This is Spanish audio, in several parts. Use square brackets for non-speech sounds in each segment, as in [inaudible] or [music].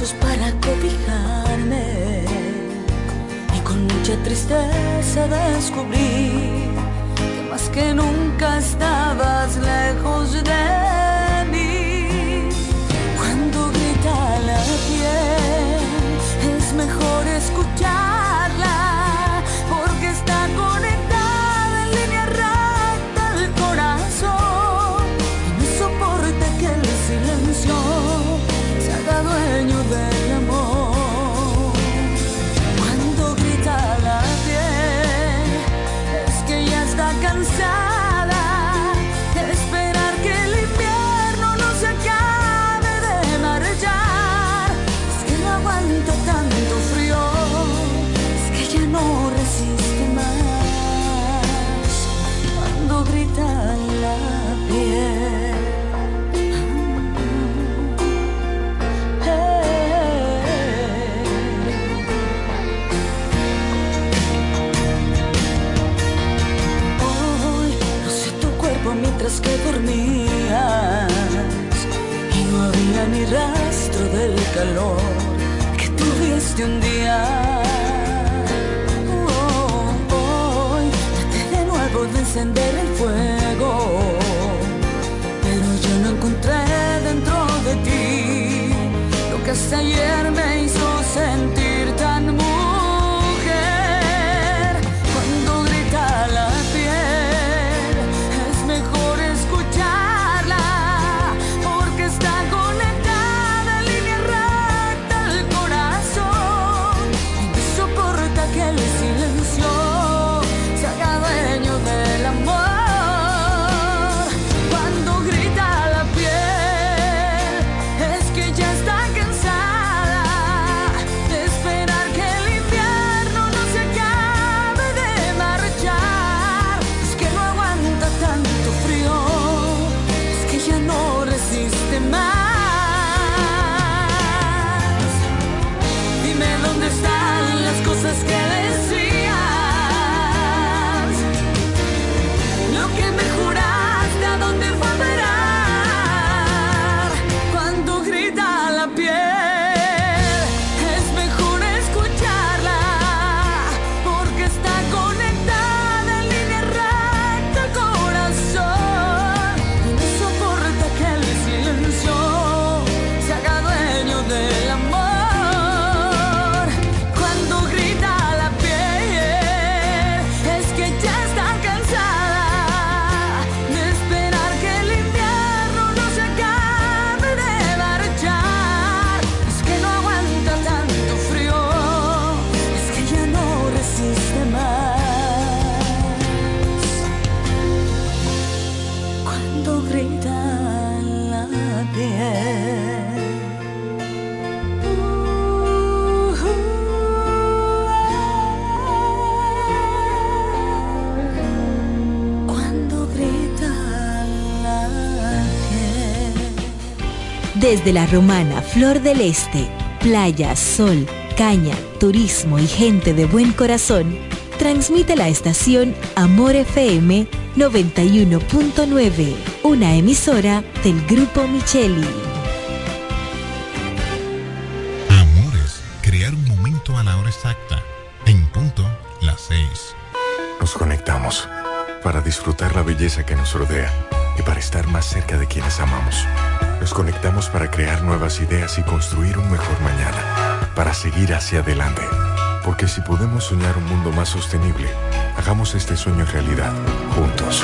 brazos para cobijarme y con mucha tristeza descubrí que más que nunca estabas lejos de mí. Cuando grita la piel es mejor escuchar calor que tuviste un día. Oh, hoy traté de nuevo de encender el fuego, pero yo no encontré dentro de ti lo que hace ayer. Desde la romana Flor del Este, playa, sol, caña, turismo y gente de buen corazón, transmite la estación Amor FM 91.9, una emisora del Grupo Micheli. Amores, crear un momento a la hora exacta, en punto las seis. Nos conectamos para disfrutar la belleza que nos rodea y para estar más cerca de quienes amamos. Nos conectamos para crear nuevas ideas y construir un mejor mañana, para seguir hacia adelante porque si podemos soñar un mundo más sostenible, hagamos este sueño realidad, juntos.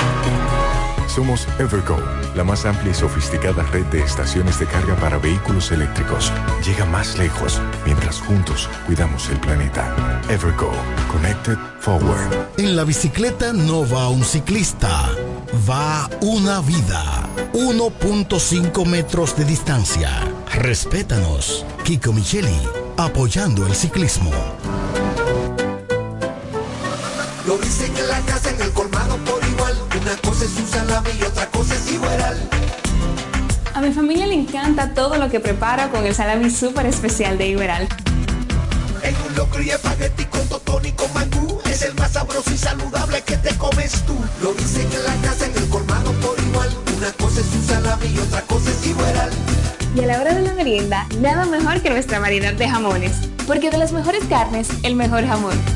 Somos Evergo, la más amplia y sofisticada red de estaciones de carga para vehículos eléctricos. Llega más lejos mientras juntos cuidamos el planeta. Evergo, Connected Forward. En la bicicleta no va un ciclista, va una vida. 1.5 metros de distancia. Respétanos. Kiko Micheli, apoyando el ciclismo. Lo dicen en la casa, en el colmado por igual. Una cosa es un salami y otra cosa es igual. A mi familia le encanta todo lo que prepara con el salami súper especial de Iberal. En un locro y espagueti con totón y con mangú. Es el más sabroso y saludable que te comes tú. Lo dicen en la casa, en el colmado por igual. Una cosa es y otra cosa es. Y a la hora de la merienda, nada mejor que nuestra variedad de jamones. Porque de las mejores carnes, el mejor jamón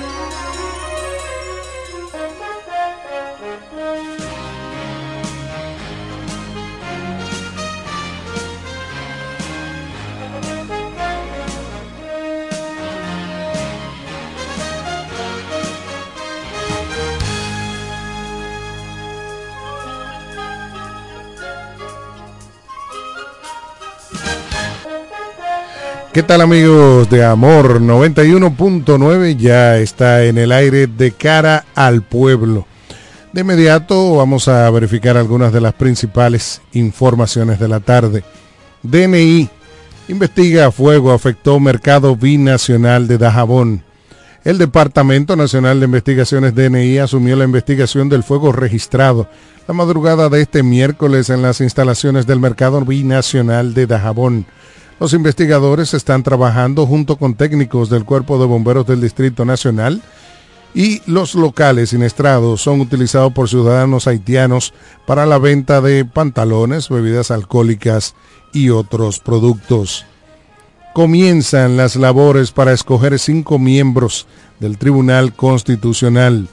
¿Qué tal amigos de Amor 91.9? Ya está en el aire de cara al pueblo. De inmediato vamos a verificar algunas de las principales informaciones de la tarde. DNI investiga fuego afectó mercado binacional de Dajabón. El Departamento Nacional de Investigaciones DNI asumió la investigación del fuego registrado la madrugada de este miércoles en las instalaciones del mercado binacional de Dajabón los investigadores están trabajando junto con técnicos del Cuerpo de Bomberos del Distrito Nacional y los locales siniestrados son utilizados por ciudadanos haitianos para la venta de pantalones, bebidas alcohólicas y otros productos. Comienzan las labores para escoger cinco miembros del Tribunal Constitucional.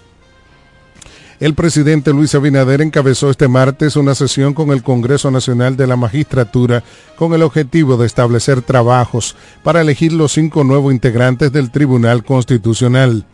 El presidente Luis Abinader encabezó este martes una sesión con el Congreso Nacional de la Magistratura con el objetivo de establecer trabajos para elegir los cinco nuevos integrantes del Tribunal Constitucional.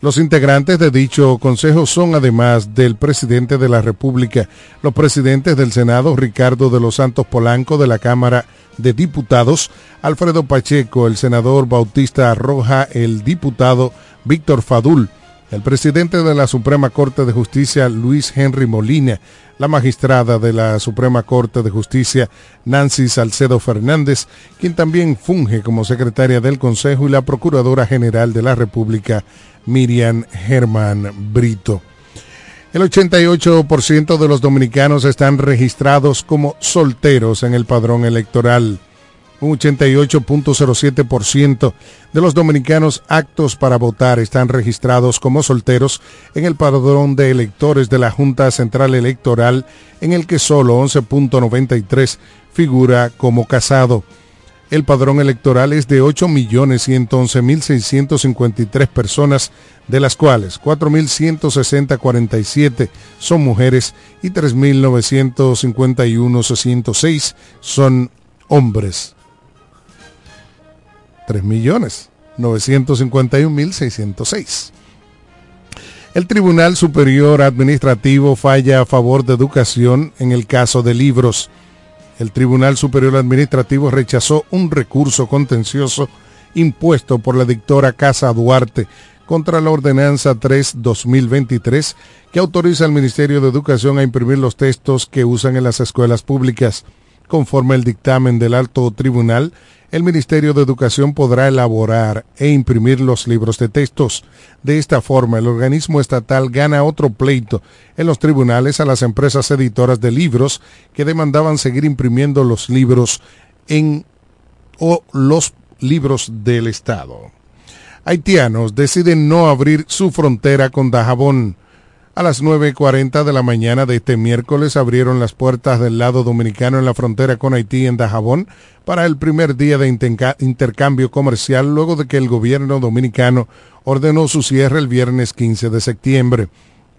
Los integrantes de dicho consejo son, además del presidente de la República, los presidentes del Senado, Ricardo de los Santos Polanco, de la Cámara de Diputados, Alfredo Pacheco, el senador Bautista Roja, el diputado Víctor Fadul, el presidente de la Suprema Corte de Justicia, Luis Henry Molina, la magistrada de la Suprema Corte de Justicia, Nancy Salcedo Fernández, quien también funge como secretaria del Consejo, y la Procuradora General de la República, Miriam Germán Brito. El 88% de los dominicanos están registrados como solteros en el padrón electoral. Un 88.07% de los dominicanos aptos para votar están registrados como solteros en el padrón de electores de la Junta Central Electoral, en el que solo 11.93 figura como casado. El padrón electoral es de 8.111.653 personas, de las cuales 4.160.47 son mujeres y 3.951.606 son hombres. 3.951.606. El Tribunal Superior Administrativo falla a favor de educación en el caso de libros. El Tribunal Superior Administrativo rechazó un recurso contencioso impuesto por la dictora Casa Duarte contra la Ordenanza 3-2023 que autoriza al Ministerio de Educación a imprimir los textos que usan en las escuelas públicas. Conforme el dictamen del alto tribunal, el Ministerio de Educación podrá elaborar e imprimir los libros de textos. De esta forma, el organismo estatal gana otro pleito en los tribunales a las empresas editoras de libros que demandaban seguir imprimiendo los libros en o los libros del Estado. Haitianos deciden no abrir su frontera con Dajabón. A las 9.40 de la mañana de este miércoles abrieron las puertas del lado dominicano en la frontera con Haití en Dajabón para el primer día de intercambio comercial luego de que el gobierno dominicano ordenó su cierre el viernes 15 de septiembre.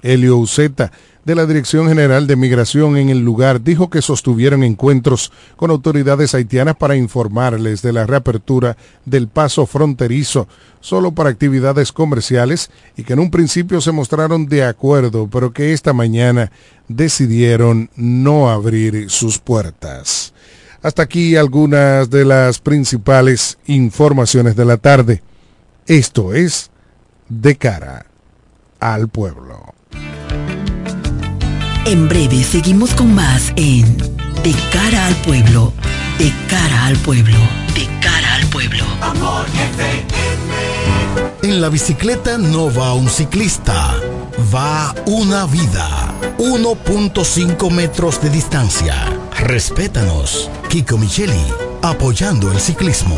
Elio Uceta, de la Dirección General de Migración en el lugar, dijo que sostuvieron encuentros con autoridades haitianas para informarles de la reapertura del paso fronterizo solo para actividades comerciales y que en un principio se mostraron de acuerdo, pero que esta mañana decidieron no abrir sus puertas. Hasta aquí algunas de las principales informaciones de la tarde. Esto es De cara al pueblo. En breve seguimos con más en De cara al pueblo, de cara al pueblo, de cara al pueblo. Amor En la bicicleta no va un ciclista, va una vida. 1.5 metros de distancia. Respétanos. Kiko Micheli, apoyando el ciclismo.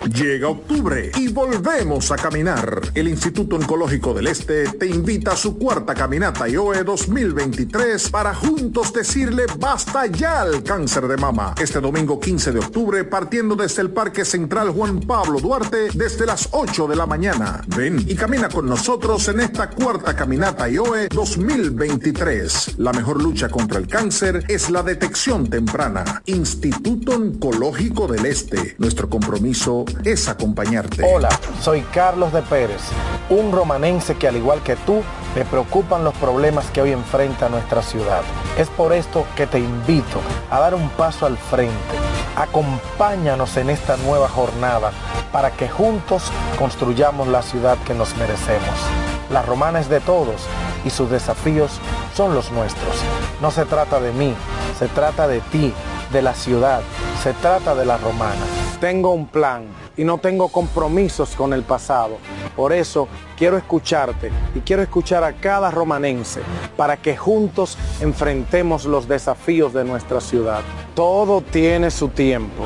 Llega octubre y volvemos a caminar. El Instituto Oncológico del Este te invita a su cuarta caminata IOE 2023 para juntos decirle basta ya al cáncer de mama. Este domingo 15 de octubre, partiendo desde el Parque Central Juan Pablo Duarte desde las 8 de la mañana. Ven y camina con nosotros en esta cuarta caminata IOE 2023. La mejor lucha contra el cáncer es la detección temprana. Instituto Oncológico del Este. Nuestro compromiso es acompañarte. Hola, soy Carlos de Pérez, un romanense que al igual que tú, me preocupan los problemas que hoy enfrenta nuestra ciudad. Es por esto que te invito a dar un paso al frente. Acompáñanos en esta nueva jornada para que juntos construyamos la ciudad que nos merecemos. La romana es de todos y sus desafíos son los nuestros. No se trata de mí, se trata de ti, de la ciudad, se trata de la romana. Tengo un plan y no tengo compromisos con el pasado. Por eso quiero escucharte y quiero escuchar a cada romanense para que juntos enfrentemos los desafíos de nuestra ciudad. Todo tiene su tiempo.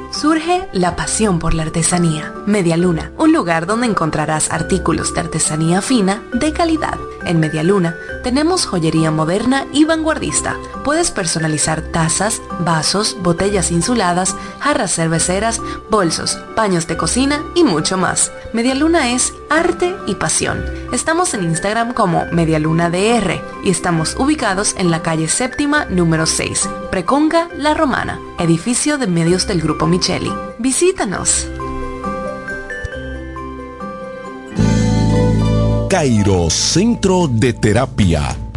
Surge la pasión por la artesanía. Media Luna, un lugar donde encontrarás artículos de artesanía fina de calidad. En Media Luna tenemos joyería moderna y vanguardista. Puedes personalizar tazas, vasos, botellas insuladas, jarras cerveceras, bolsos, paños de cocina y mucho más. Media Luna es arte y pasión. Estamos en Instagram como MedialunaDR y estamos ubicados en la calle séptima número 6, Preconga La Romana, edificio de medios del Grupo Micheli. Visítanos. Cairo Centro de Terapia.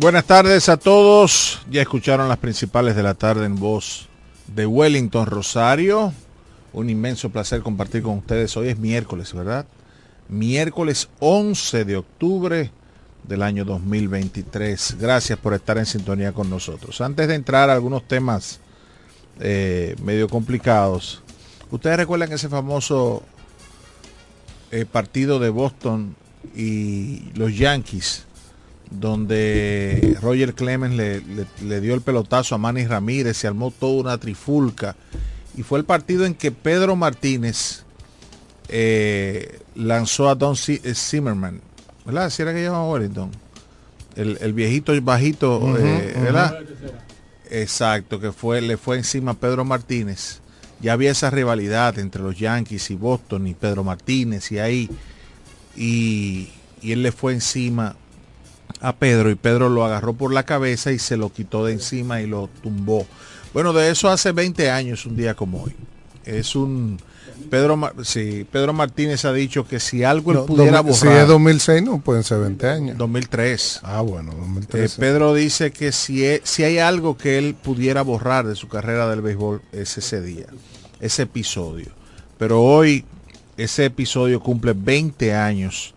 Buenas tardes a todos. Ya escucharon las principales de la tarde en voz de Wellington Rosario. Un inmenso placer compartir con ustedes. Hoy es miércoles, ¿verdad? Miércoles 11 de octubre del año 2023. Gracias por estar en sintonía con nosotros. Antes de entrar a algunos temas eh, medio complicados, ustedes recuerdan ese famoso eh, partido de Boston y los Yankees donde Roger Clemens le, le, le, dio el pelotazo a Manny Ramírez, se armó toda una trifulca. Y fue el partido en que Pedro Martínez eh, lanzó a Don Zimmerman, ¿verdad? Si era que llamaba Wellington. El, el, viejito bajito, uh -huh, eh, ¿verdad? Uh -huh. Exacto, que fue, le fue encima a Pedro Martínez. Ya había esa rivalidad entre los Yankees y Boston y Pedro Martínez y ahí. Y, y él le fue encima a Pedro y Pedro lo agarró por la cabeza y se lo quitó de encima y lo tumbó. Bueno, de eso hace 20 años, un día como hoy. Es un... Pedro, sí, Pedro Martínez ha dicho que si algo no, él pudiera borrar... Si es 2006 no pueden ser 20 años. 2003. Ah, bueno, 2003. Eh, Pedro dice que si, es, si hay algo que él pudiera borrar de su carrera del béisbol es ese día, ese episodio. Pero hoy ese episodio cumple 20 años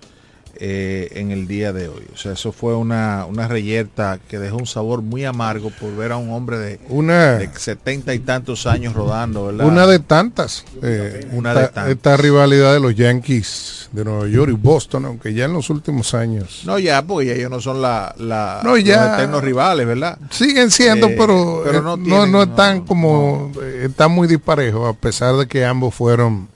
eh, en el día de hoy. O sea, eso fue una, una reyerta que dejó un sabor muy amargo por ver a un hombre de, Una- de 70 y tantos años rodando, ¿verdad? Una de tantas. eh, Una esta, de tantas. esta rivalidad de los Yankees de Nueva York y Boston, aunque ya en los últimos años No, ya, porque ellos no son la, la- No, ya- los eternos rivales, ¿verdad? siguen siendo, Eh, pero, pero no no, no están como, están muy disparejos, a pesar de que ambos fueron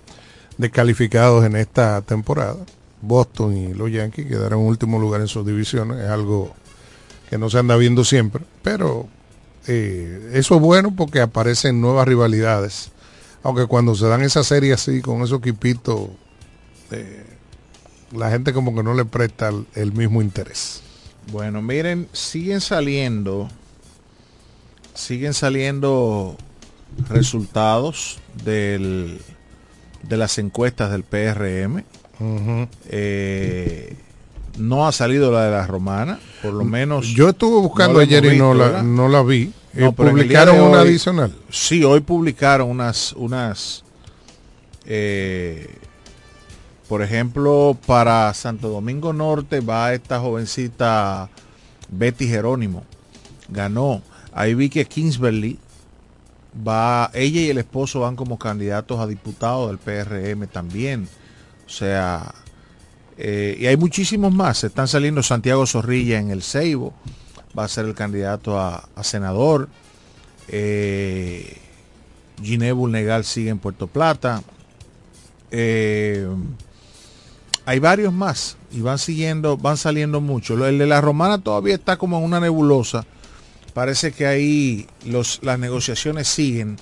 descalificados en esta temporada. Boston y los Yankees quedaron en último lugar en sus divisiones, es algo que no se anda viendo siempre, pero eh, eso es bueno porque aparecen nuevas rivalidades, aunque cuando se dan esas series así, con esos equipitos, eh, la gente como que no le presta el- el mismo interés. Bueno, miren, siguen saliendo, siguen saliendo resultados del, de las encuestas del PRM. Eh, no ha salido la de la romana, por lo menos. Yo estuve buscando no ayer y no la, no la vi. Eh, No, publicaron una hoy- adicional. Sí, hoy publicaron unas, unas, eh, por ejemplo, para Santo Domingo Norte va esta jovencita Betty Jerónimo, ganó. Ahí vi que Kingsbury va, ella y el esposo van como candidatos a diputados del PRM también. O sea, eh, y hay muchísimos más. Están saliendo Santiago Zorrilla en el Ceibo, va a ser el candidato a, senador. Eh, Giné Bulnegal sigue en Puerto Plata. Eh, hay varios más y van siguiendo, van saliendo muchos. El de la romana todavía está como en una nebulosa. Parece que ahí los, las negociaciones siguen.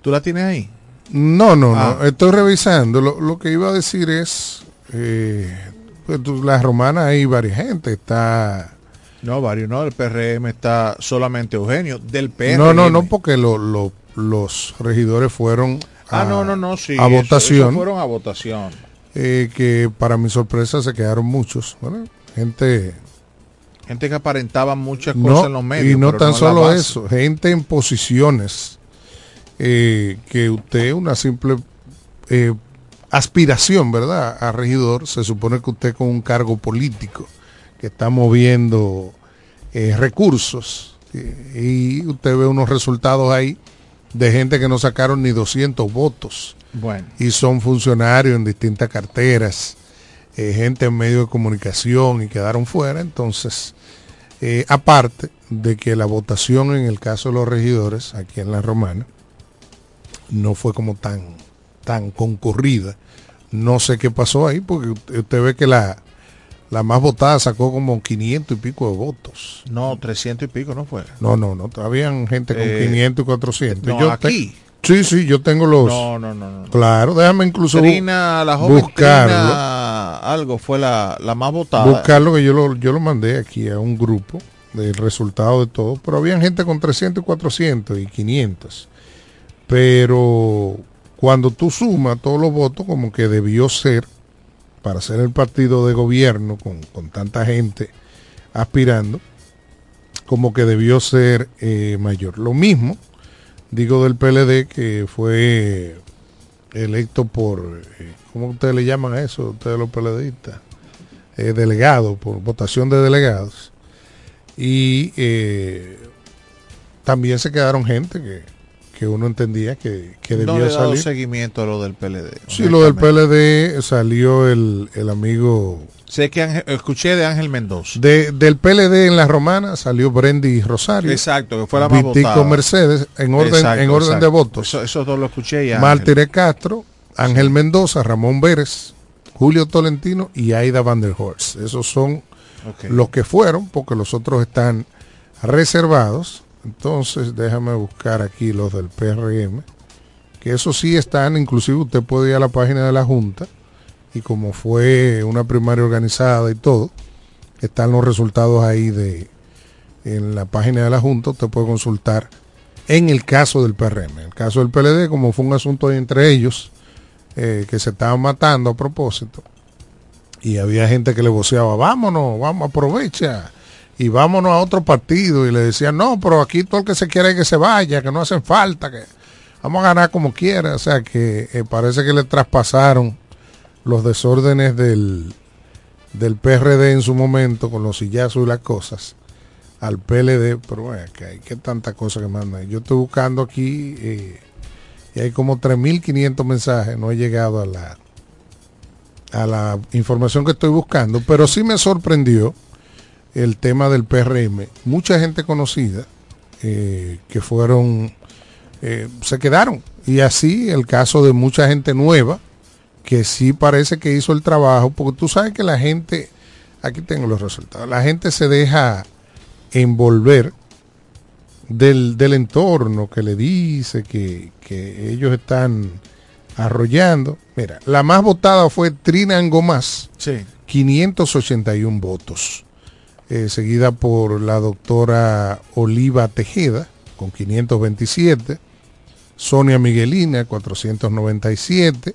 ¿Tú la tienes ahí? No, no, Ah. no. Estoy revisando. Lo, lo que iba a decir es, eh, pues, tú- la romana hay varias gente. Está... No, varios no. El PRM está solamente Eugenio. Del PRM. No, no, no, porque lo- lo- los regidores fueron Ah, a, no, no, no, sí. a eso- votación. eso fueron a votación. eh, que para mi sorpresa se quedaron muchos. Bueno, gente Gente que aparentaba muchas cosas no, en los medios. y no tan solo eso, gente en posiciones eh, que usted, una simple eh, aspiración, ¿verdad? A regidor, se supone que usted con un cargo político que está moviendo eh, recursos y usted ve unos resultados ahí de gente que no sacaron ni 200 votos Bueno. y son funcionarios en distintas carteras, eh, gente en medio de comunicación y quedaron fuera. Entonces, eh, aparte de que la votación en el caso de los regidores aquí en la Romana no fue como tan, tan concurrida. No sé qué pasó ahí, porque usted, ve que la, la más votada sacó como 500 y pico de votos. No, 300 y pico no fue. No, no, no, todavía gente con Eh, 500 y 400. no, Yo te- aquí. sí, sí, yo tengo los... No, no, no, no. Claro, déjame incluso Trina, la joven buscarlo. Trina, algo fue la, la más votada. buscarlo que yo lo, yo lo mandé aquí a un grupo del resultado de todo, pero había gente con 300 y 400 y 500. Pero cuando tú sumas todos los votos, como que debió ser, para ser el partido de gobierno con, con tanta gente aspirando, como que debió ser eh, mayor. Lo mismo, digo del PLD, que fue electo por, eh, ¿cómo ustedes le llaman a eso, ustedes los PLDistas? Eh, delegado, por votación de delegados. Y también se quedaron gente que, que uno entendía que, que no debía le he dado salir. seguimiento a lo del PLD. Sí, lo del. PLD salió el, el amigo Sé que Ángel- escuché de Ángel Mendoza. de, del PLD en la romana, salió Brendy Rosario. Exacto, que fue la más Vitico votada. Mercedes, en orden, Exacto, en orden de votos. Eso- esos dos lo escuché ya. Mártire Castro, Ángel Mendoza, Ramón Vélez, Julio Tolentino y Aida Van der Horst. Esos son los que fueron, porque los otros están reservados. Entonces, déjame buscar aquí los del PRM, que esos sí están, inclusive usted puede ir a la página de la Junta, y como fue una primaria organizada y todo, están los resultados ahí de en la página de la Junta, usted puede consultar en el caso del PRM. En el caso del PLD, como fue un asunto entre ellos, eh, que se estaban matando a propósito, y había gente que le voceaba, vámonos, vamos, aprovecha, y vámonos a otro partido, y le decían, no, pero aquí todo el que se quiere que se vaya, que no hacen falta, que vamos a ganar como quiera, o sea que eh, parece que le traspasaron los desórdenes del, del PRD en su momento con los sillazos y las cosas al PLD, pero bueno, que hay que tanta cosa que mandan. Yo estoy buscando aquí eh, y hay como 3.500 mensajes, no he llegado a la a la información que estoy buscando, pero sí me sorprendió el tema del PRM. Mucha gente conocida eh, que fueron, eh, se quedaron. Y así el caso de mucha gente nueva que sí parece que hizo el trabajo, porque tú sabes que la gente, aquí tengo los resultados, la gente se deja envolver del, del entorno que le dice que, que ellos están arrollando. Mira, la más votada fue Trina Angomás, Sí. 581 votos, eh, seguida por la doctora Oliva Tejeda, con 527, Sonia Miguelina, 497,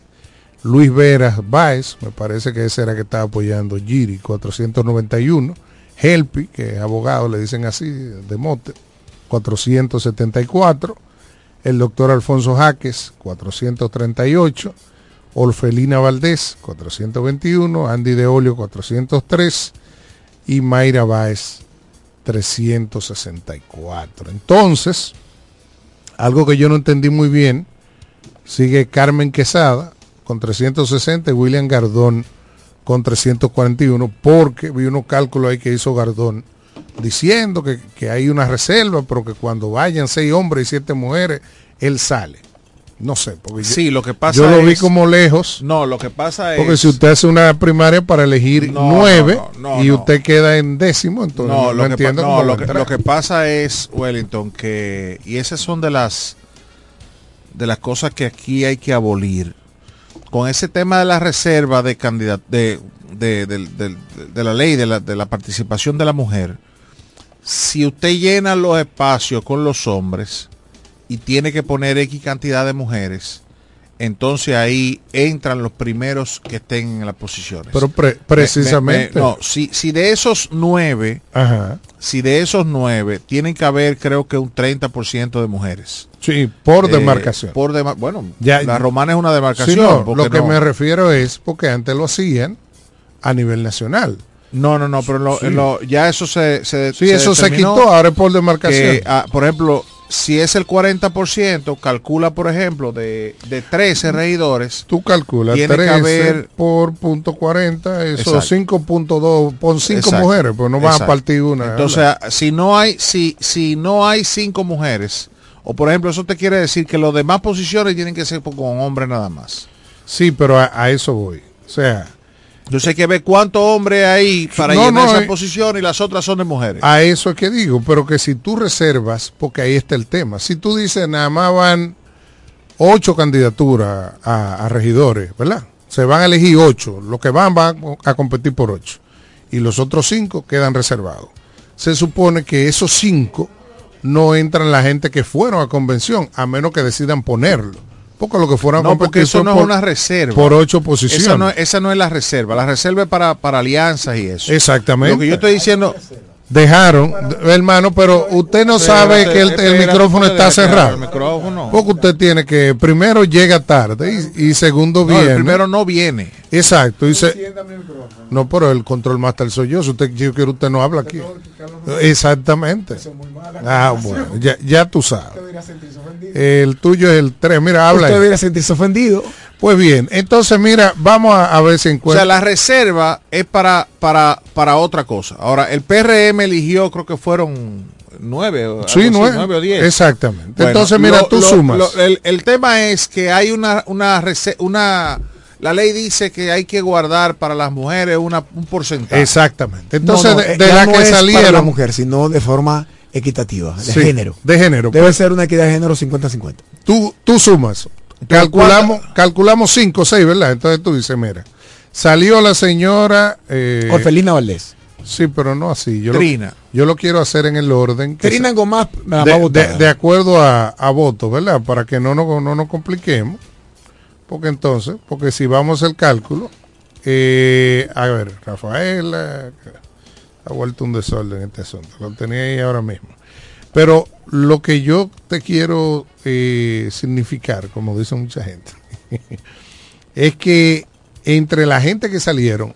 Luis Veras Báez, me parece que ese era que estaba apoyando Giri, 491, Helpi, que es abogado, le dicen así, de mote, 474, el doctor Alfonso Jaques, 438, Orfelina Valdés, 421, Andy de Olio, 403 y Mayra Báez, 364. Entonces, algo que yo no entendí muy bien, sigue Carmen Quesada con 360 y William Gardón con 341, porque vi unos cálculos ahí que hizo Gardón diciendo que, que hay una reserva, pero que cuando vayan seis hombres y siete mujeres, él sale. No sé, porque yo- Sí, lo que pasa yo lo vi como lejos. No, lo que pasa es... Porque si usted hace una primaria para elegir No, nueve no, no, y usted queda en décimo, entonces no, lo, que, entiendo cómo lo, que, entrar. lo que pasa es, Wellington, que, y esas son de las de las cosas que aquí hay que abolir. Con ese tema de la reserva de candidat de, de, del- de la ley de la, de la participación de la mujer, si usted llena los espacios con los hombres y tiene que poner X cantidad de mujeres, entonces ahí entran los primeros que estén en las posiciones. Pero pre- Me- me- precisamente. me- no, si, si de esos nueve, Ajá. si de esos nueve, tienen que haber creo que un 30% de mujeres. Sí, por Eh, demarcación. Por dema- bueno, Ya- la romana es una Sí, demarcación. no, porque lo que no- me refiero es porque antes lo hacían a nivel nacional. No, no, no, pero en lo- Sí. en lo- ya eso se, se Sí, eso se quitó, ahora es por demarcación. que, ah, por ejemplo, si es el 40%, calcula, por ejemplo, de, de 13 regidores. Tú calculas tiene que 13 haber- por punto 40, eso Exacto. 5.2, pon 5 Exacto. mujeres, pues no van a partir una. Entonces, ah, si no hay, si, si no hay cinco mujeres, o por ejemplo, eso te quiere decir que las demás posiciones tienen que ser con hombres nada más. Sí, pero a, a eso voy. O sea, Entonces hay que ver cuántos hombres hay para No, llenar no, esa eh. posición y las otras son de mujeres. a eso es que digo, pero que si tú reservas, porque ahí está el tema. Si tú dices nada más van ocho candidaturas a, a regidores, ¿verdad? Se van a elegir ocho. Los que van van a competir por ocho. Y los otros cinco quedan reservados. Se supone que esos cinco no entran la gente que fueron a convención, a menos que decidan ponerlo. Porque lo que fueron No, porque eso no por- es una reserva. Por ocho posiciones. Esa no, esa no es la reserva. La reserva es para, para alianzas y eso. Exactamente. Lo que yo estoy diciendo, Dejaron, hermano, pero usted no sabe que el, micrófono está cerrado. el micrófono. Porque usted tiene que, primero llega tarde y, y segundo No, el viene. primero no viene. Exacto. Y se- no, pero el control master soy yo. Si usted yo quiero, usted no habla aquí. Exactamente. Ah, bueno, ya, ya tú sabes. El tuyo es el 3. Mira, habla. Usted debería sentirse ofendido. Pues bien, entonces mira, vamos a, a ver si O encuentra. sea, la reserva es para, para, para otra cosa. Ahora, el PRM eligió, creo que fueron nueve, o, Sí, así, nueve. nueve o diez. Exactamente. Bueno, Entonces, mira, lo- tú lo- sumas. lo- el, el tema es que hay una, una, una, la ley dice que hay que guardar para las mujeres una, un porcentaje. Exactamente. Entonces, No, no, de, eh, de la no que es para la salieron. mujer, sino de forma equitativa, de Sí, género. De género. Debe ser una equidad de género 50-50. tú, tú sumas. Calculamos, calculamos 5 o 6, ¿verdad? Entonces tú dices, mira, salió la señora... Eh, Orfelina Valdés. Sí, pero no así. Yo Trina. Lo, yo lo quiero hacer en el orden. que Trina Gomás, la de, acuerdo a, a votos, ¿verdad? Para que no nos, no nos compliquemos. Porque entonces, porque si vamos al cálculo, eh, a ver, Rafaela, ha vuelto un desorden este asunto. Lo tenía ahí ahora mismo. Pero lo que yo te quiero eh, significar, como dice mucha gente, [laughs] es que entre la gente que salieron,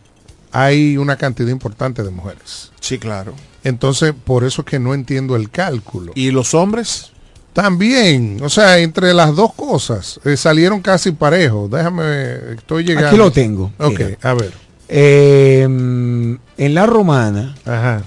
hay una cantidad importante de mujeres. Sí, claro. Entonces, por eso es que no entiendo el cálculo. ¿Y los hombres? También, o sea, entre las dos cosas, eh, salieron casi parejos. Déjame, estoy llegando. Aquí lo tengo. Ok, Mira. a ver. Eh, en la romana, Ajá.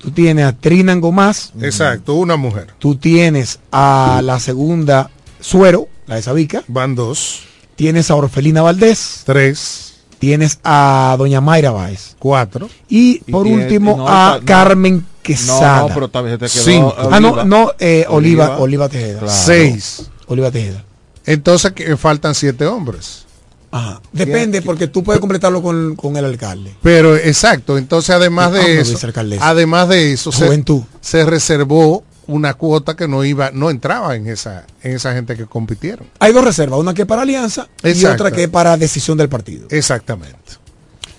Tú tienes a Trinan Gomás. Exacto, una mujer. Tú tienes a la segunda Suero, la de Sabica. Van dos. Tienes a Orfelina Valdés. Tres. Tienes a Doña Mayra Báez. Cuatro. Y Y por tiene- último no, a no. Carmen Quesada. No, no, pero también se te quedó Cinco. Ah, no, Oliva. no, eh, Oliva, Oliva. Oliva Tejeda. Claro. Seis. Oliva Tejeda. Entonces que faltan siete hombres. Ajá. Depende, porque tú puedes completarlo con, con el alcalde. Pero exacto, entonces además Ah, de eso, además de eso, se, se reservó una cuota que no iba, no entraba en esa, en esa gente que compitieron. Hay dos reservas, una que es para alianza y Exacto. otra que es para decisión del partido. Exactamente.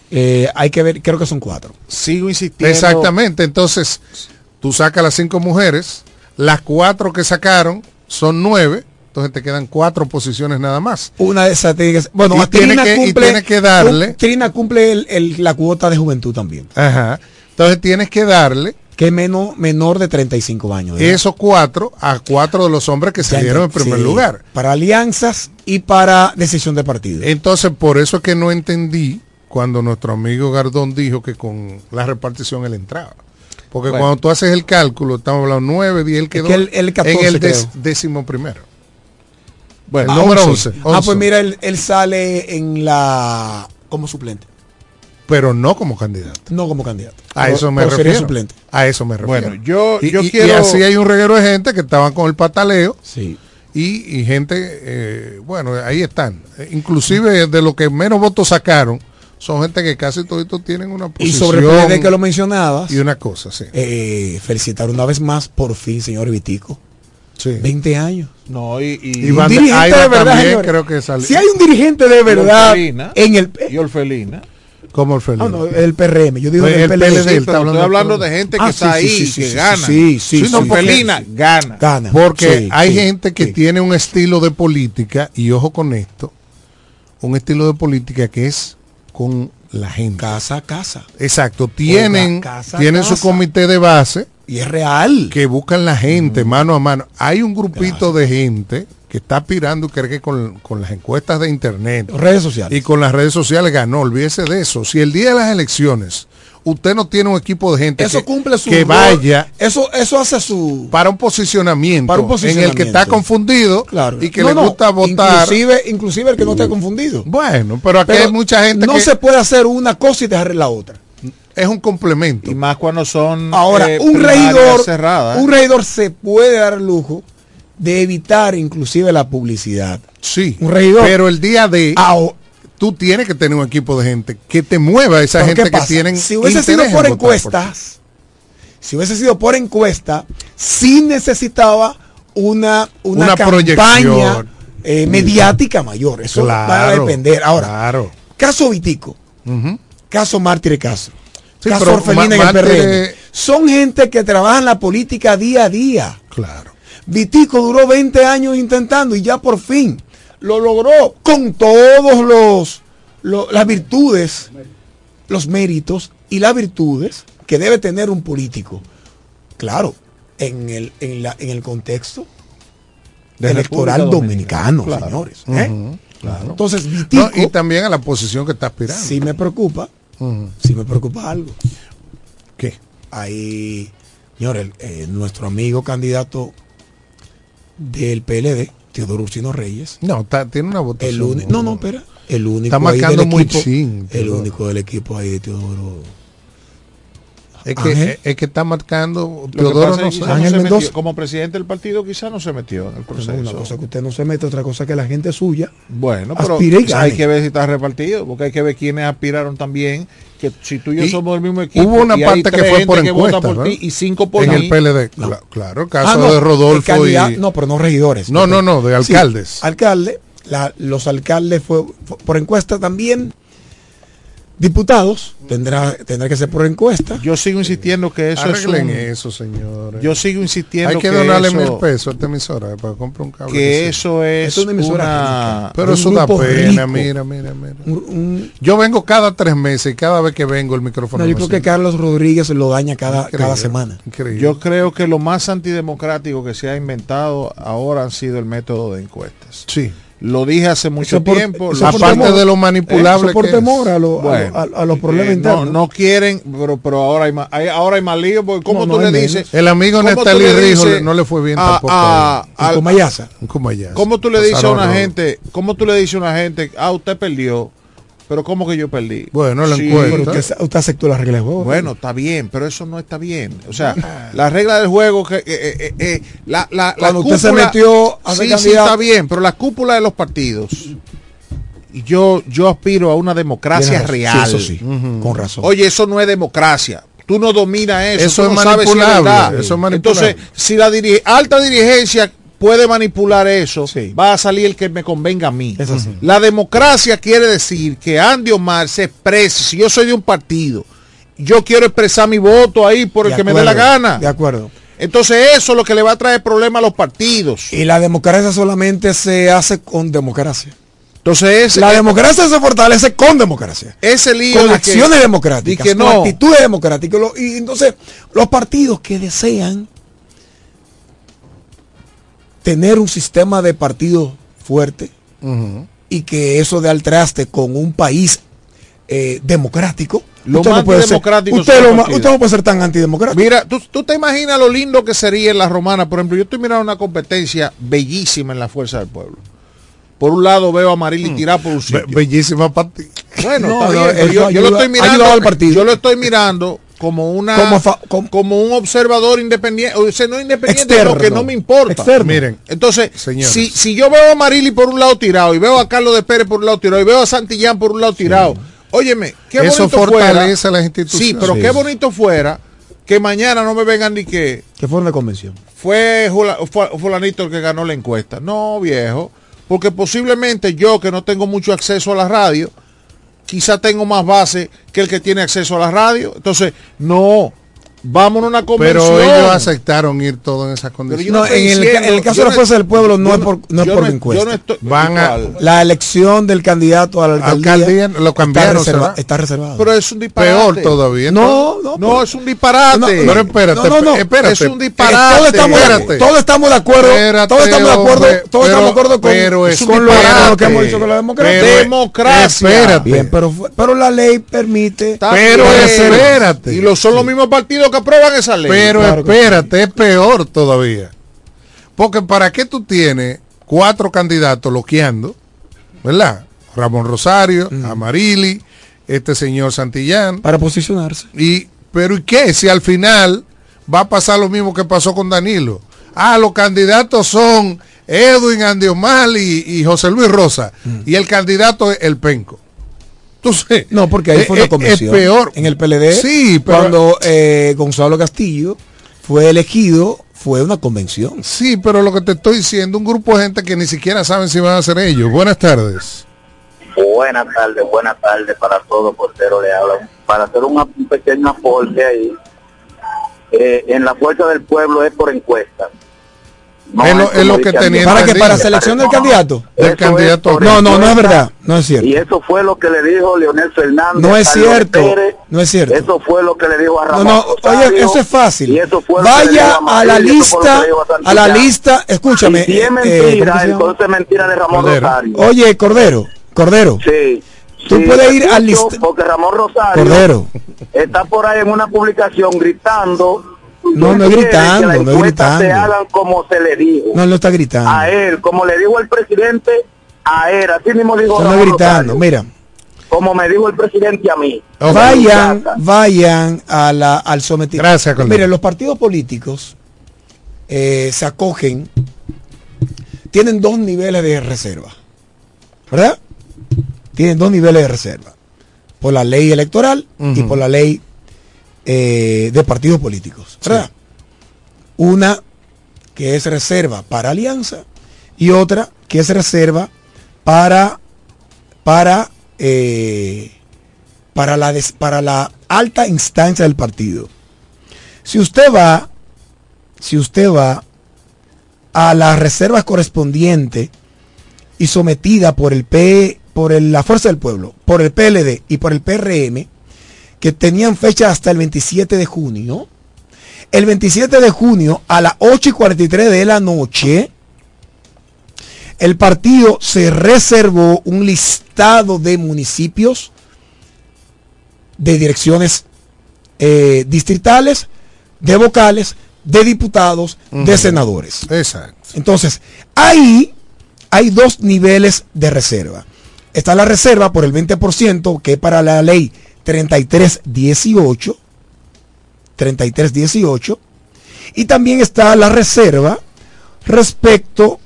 Eh, hay que ver, creo que son cuatro. Sigo insistiendo. Exactamente. Entonces, tú sacas las cinco mujeres, las cuatro que sacaron son nueve, entonces te quedan cuatro posiciones nada más. Una de esas tiene que ser- Bueno, Y a Trina tiene que- y cumple, tiene que darle- Trina cumple el- el- la cuota de juventud también. Ajá. Entonces tienes que darle Que es menos, menor de 35 años. ¿verdad? esos cuatro a cuatro de los hombres que salieron en primer sí, lugar. Para alianzas y para decisión de partido. Entonces, por eso es que no entendí cuando nuestro amigo Gardón dijo que con la repartición él entraba. Porque Bueno. cuando tú haces el cálculo, estamos hablando 9, 10, él quedó que él- él 14 en el des- décimo primero. Bueno, el Ah, número 11. 11. Ah, pues mira, él, él sale en la como suplente, Pero no como candidato. no como candidato. A Pero- eso me pero sería refiero. suplente. A eso me refiero. Bueno, yo, y, yo y- y quiero. así hay un reguero de gente que estaban con el pataleo Sí. y, y gente, eh, bueno, ahí están. Eh, Inclusive de lo que menos votos sacaron, son gente que casi toditos tienen una Y posición. sobre el PLD que lo mencionabas, y una cosa, sí. eh, felicitar una vez más, por fin, señor Vitico. Sí. 20 años. No, y, y, Y un dirigente Aida de verdad, señores. creo que salió. Si hay un dirigente de verdad Orfelina. en el y Orfelina. Como el Felipe. Ah, no, el PRM, yo digo Pues del el PLD. Pero- hablando Estoy hablando de gente Ah, que está sí, ahí, sí, sí, que sí, gana. sí, sí, Si no, sí. Orfelina gana. Gana. Porque Sí, hay sí, gente que sí. tiene un estilo de política, y ojo con esto, un estilo de política que es con la gente. Casa a casa. Exacto, tienen, casa tienen su comité de base Y es real. que buscan la gente mano a mano. Hay un grupito de gente que está aspirando y cree que con, con las encuestas de internet Redes sociales. y con las redes sociales ganó, olvídese de eso. Si el día de las elecciones usted no tiene un equipo de gente eso que, cumple su que vaya Eso, eso hace su. para un posicionamiento, Para un en el que posicionamiento. está confundido Claro. y que No, le no, gusta votar. Inclusive, inclusive el que no esté confundido. Bueno, pero aquí Pero hay mucha gente no que se puede hacer una cosa y dejar la otra. Es un complemento. Y más cuando son Ahora, eh, un regidor, cerradas. ¿eh? un regidor se puede dar el lujo de evitar inclusive la publicidad. Sí, Un regidor. pero el día de Ah, tú tienes que tener un equipo de gente que te mueva esa gente ¿qué que tienen si hubiese sido por en encuestas, si hubiese sido por encuesta, sí necesitaba una, una, Una campaña eh, mediática mayor. Eso va a depender. Ahora, claro. caso Vitico, Ujú. caso Mártir Caso, Sí, en el PRM. Son gente que trabaja en la política día a día. Claro. Vitico duró 20 años intentando y ya por fin lo logró con todos los, lo- las virtudes, los méritos y las virtudes que debe tener un político. Claro, en el, en la, en el contexto De electoral dominicano, señores. ¿eh? Claro. Entonces, Vitico, No, y también a la posición que está aspirando. sí me preocupa, Sí me preocupa algo. ¿Qué? Ahí, señores, eh, nuestro amigo candidato del PLD, Teodoro Ursino Reyes, No, está- tiene una votación. El no, no, espera. El único Está marcando muy equipo, chin, El único del equipo ahí de Teodoro. Es que, Ángel. es, que está marcando. Teodoro pasa no es que metió- como presidente del partido quizá no se metió en el proceso. Una cosa que usted no se mete, otra cosa que la gente suya. Bueno, pero Aspire y quizá hay que ver si está repartido, porque hay que ver quiénes aspiraron también. Que si tú y yo Y somos del mismo equipo. Hubo una y hay parte que fue por encuesta. por ti ¿verdad? y cinco por En mí. el PLD. Claro, el caso Ah, no, de Rodolfo y. No, pero no regidores. No, no, no, de Sí, alcaldes. alcalde. la- los alcaldes fue, fue por encuesta también. Diputados, tendrá, tendrá que ser por encuesta. Yo sigo insistiendo que eso Arreglen es un- eso, señores. Yo sigo insistiendo Hay que, que donarle eso- mil pesos a esta emisora para comprar un cable. que eso es Es una emisora una-. Pero Un eso da pena, rico. mira, mira, mira. Yo vengo cada tres meses y cada vez que vengo el micrófono. No, yo creo que Carlos Rodríguez lo daña cada, Increíble. cada semana. Increíble. Yo creo que lo más antidemocrático que se ha inventado ahora han sido el método de encuestas. Sí. Lo dije hace mucho por- tiempo. Aparte temor- de lo manipulable por que temor a, lo- Bueno, a- a los problemas Eh, internos. No, no quieren, pero, pero ahora hay más, hay- ahora hay más lío, porque ¿cómo No, tú no le dices? El amigo ¿cómo tú Nestalí Rijo no le fue bien a- tampoco. a- al- Comayasa. ¿Cómo tú le dices a una gente, cómo tú le dices a una gente, ah, usted perdió, pero ¿cómo que yo perdí? Bueno, la Sí, encuesta. Usted, usted aceptó las reglas de juego. Bueno, está bien, pero eso no está bien. O sea, la regla del juego, que, eh, eh, eh, la, la, la Cuando usted se cúpula- metió a sí, sí, está bien, pero la cúpula de los partidos, yo, yo aspiro a una democracia real. Sí, eso sí, con razón. Oye, eso no es democracia. Tú no dominas eso. Eso tú es no sabes si manipulable, verdad. eso es manipulable. Entonces, si la diri- alta dirigencia puede manipular eso, va a salir el que me convenga a mí. La democracia quiere decir que Andy Omar se exprese. Si yo soy de un partido, yo quiero expresar mi voto ahí por el De que me dé la gana. De acuerdo. Entonces eso es lo que le va a traer problemas a los partidos. Y la democracia solamente se hace con democracia. Entonces La democracia se fortalece con democracia. ese lío Con de acciones que, democráticas, de que con no. actitudes democráticas. Y entonces, los partidos que desean tener un sistema de partidos fuerte y que eso de al traste con un país eh, democrático, Lo usted, no puede ser, usted, lo no puede ser tan antidemocrático. Mira, ¿tú, tú te imaginas lo lindo que sería en la romana. Por ejemplo, yo estoy mirando una competencia bellísima en la Fuerza del Pueblo. Por un lado veo a Marily tirar por un Be- sitio. bellísima para ti. Bueno, No, está bien, yo, yo lo estoy mirando. ayuda al partido. Yo lo estoy mirando como una Como como, fa- como- un observador independiente, o sea, no independiente, Externo. no, que no me importa. Externo. Miren, Entonces, Señores. si, si yo veo a Marily por un lado tirado y veo a Carlos de Pérez por un lado tirado y veo a Santillán por un lado tirado, óyeme, qué Eso bonito fortalece fuera. las instituciones. Sí, pero Sí. qué bonito fuera que mañana no me vengan ni que Que fue una convención. fue fulanito el que ganó la encuesta. No, viejo, porque posiblemente yo que no tengo mucho acceso a la radio, quizá tengo más base que el que tiene acceso a la radio. Entonces, no, vámonos a una convención. Pero ellos aceptaron ir todos en esas condiciones. No, en el, diciendo- en el caso de la no- fuerza del pueblo no yo es por, no es por no- encuesta. yo no estoy- Van a-. La elección del candidato a la alcaldía, Alcaldía lo cambiaron, está, está reservado. Pero es un disparate. Peor todavía. no, no, No, es un disparate. No, no, Pero espérate, No, no, no. espérate. Es un Eh, disparate. todos, estamos, Espérate. todos estamos de acuerdo. Espérate, todos estamos de acuerdo. hombre, todos pero- estamos de acuerdo con, pero es con un lo, que hemos dicho con la democracia. Pero- Democracia. Espérate. Bien, pero, pero la ley permite. Pero espérate. Y lo, son los mismos partidos que aprueban esa ley. Pero Claro espérate, es peor todavía. Porque para qué tú tienes cuatro candidatos loqueando, ¿verdad? Ramón Rosario, Amarili, este señor Santillán. Para posicionarse. Y, pero ¿y qué? Si al final va a pasar lo mismo que pasó con Danilo. Ah, los candidatos son Edwin Andiomal y, y José Luis Rosa. Y el candidato es el Penco. Entonces, No, porque ahí es- fue una es- convención. Es peor. En el PLD, Sí, pero- cuando eh, Gonzalo Castillo fue elegido, fue una convención. Sí, pero lo que te estoy diciendo, un grupo de gente que ni siquiera saben si van a ser ellos. Buenas tardes. Buenas tardes, buenas tardes para todos, portero le habla. Para hacer una- un pequeño aporte ahí, eh, en la fuerza del pueblo es por encuesta. No Es lo- es lo que tenía ¿Para que. ¿Para selección del candidato? Del candidato. No, no, no es verdad. No es cierto. Y eso fue lo que le dijo Leonel Fernández. No es a cierto. Pérez. No es cierto. Eso fue lo que le dijo a No, Ramón no, Rosario, oye, eso es fácil. y eso fue Vaya a la fue lo que lista, dijo a la lista, escúchame. Y si es eh, eh, mentira, ¿cómo se llama? entonces es mentira de Ramón Cordero. Rosario. Oye, Cordero, Cordero, Sí. Tú Sí, puedes ir al list- Porque Ramón Rosario Cordero. está por ahí en una publicación gritando. No, no es gritando, que no es se gritando. hagan como se le dijo. no lo está gritando. A él, como le dijo el presidente, a él, así mismo dijo Eso no es Ramón gritando. Rosario, Mira, como me dijo el presidente a mí. vayan, vayan a la, al sometido. Gracias, Cordero. Mire, los partidos políticos eh, se acogen, tienen dos niveles de reserva, ¿verdad? Tienen dos niveles de reserva, por la ley electoral y por la ley eh, de partidos políticos, ¿verdad? Una que es reserva para alianza y otra que es reserva para para eh, para la, des- para la alta instancia del partido. Si usted va, si usted va a las reservas correspondientes y sometida por el P, por el- la Fuerza del Pueblo, por el PLD y por el PRM, que tenían fecha hasta el 27 de junio, el 27 de junio a las 8 y 43 de la noche, el partido se reservó un listado de municipios, de direcciones eh, distritales, de vocales, de diputados, de senadores. Exacto. Entonces, ahí hay dos niveles de reserva. Está la reserva por el 20%, que es para la ley 3318, 3318, y también está la reserva respecto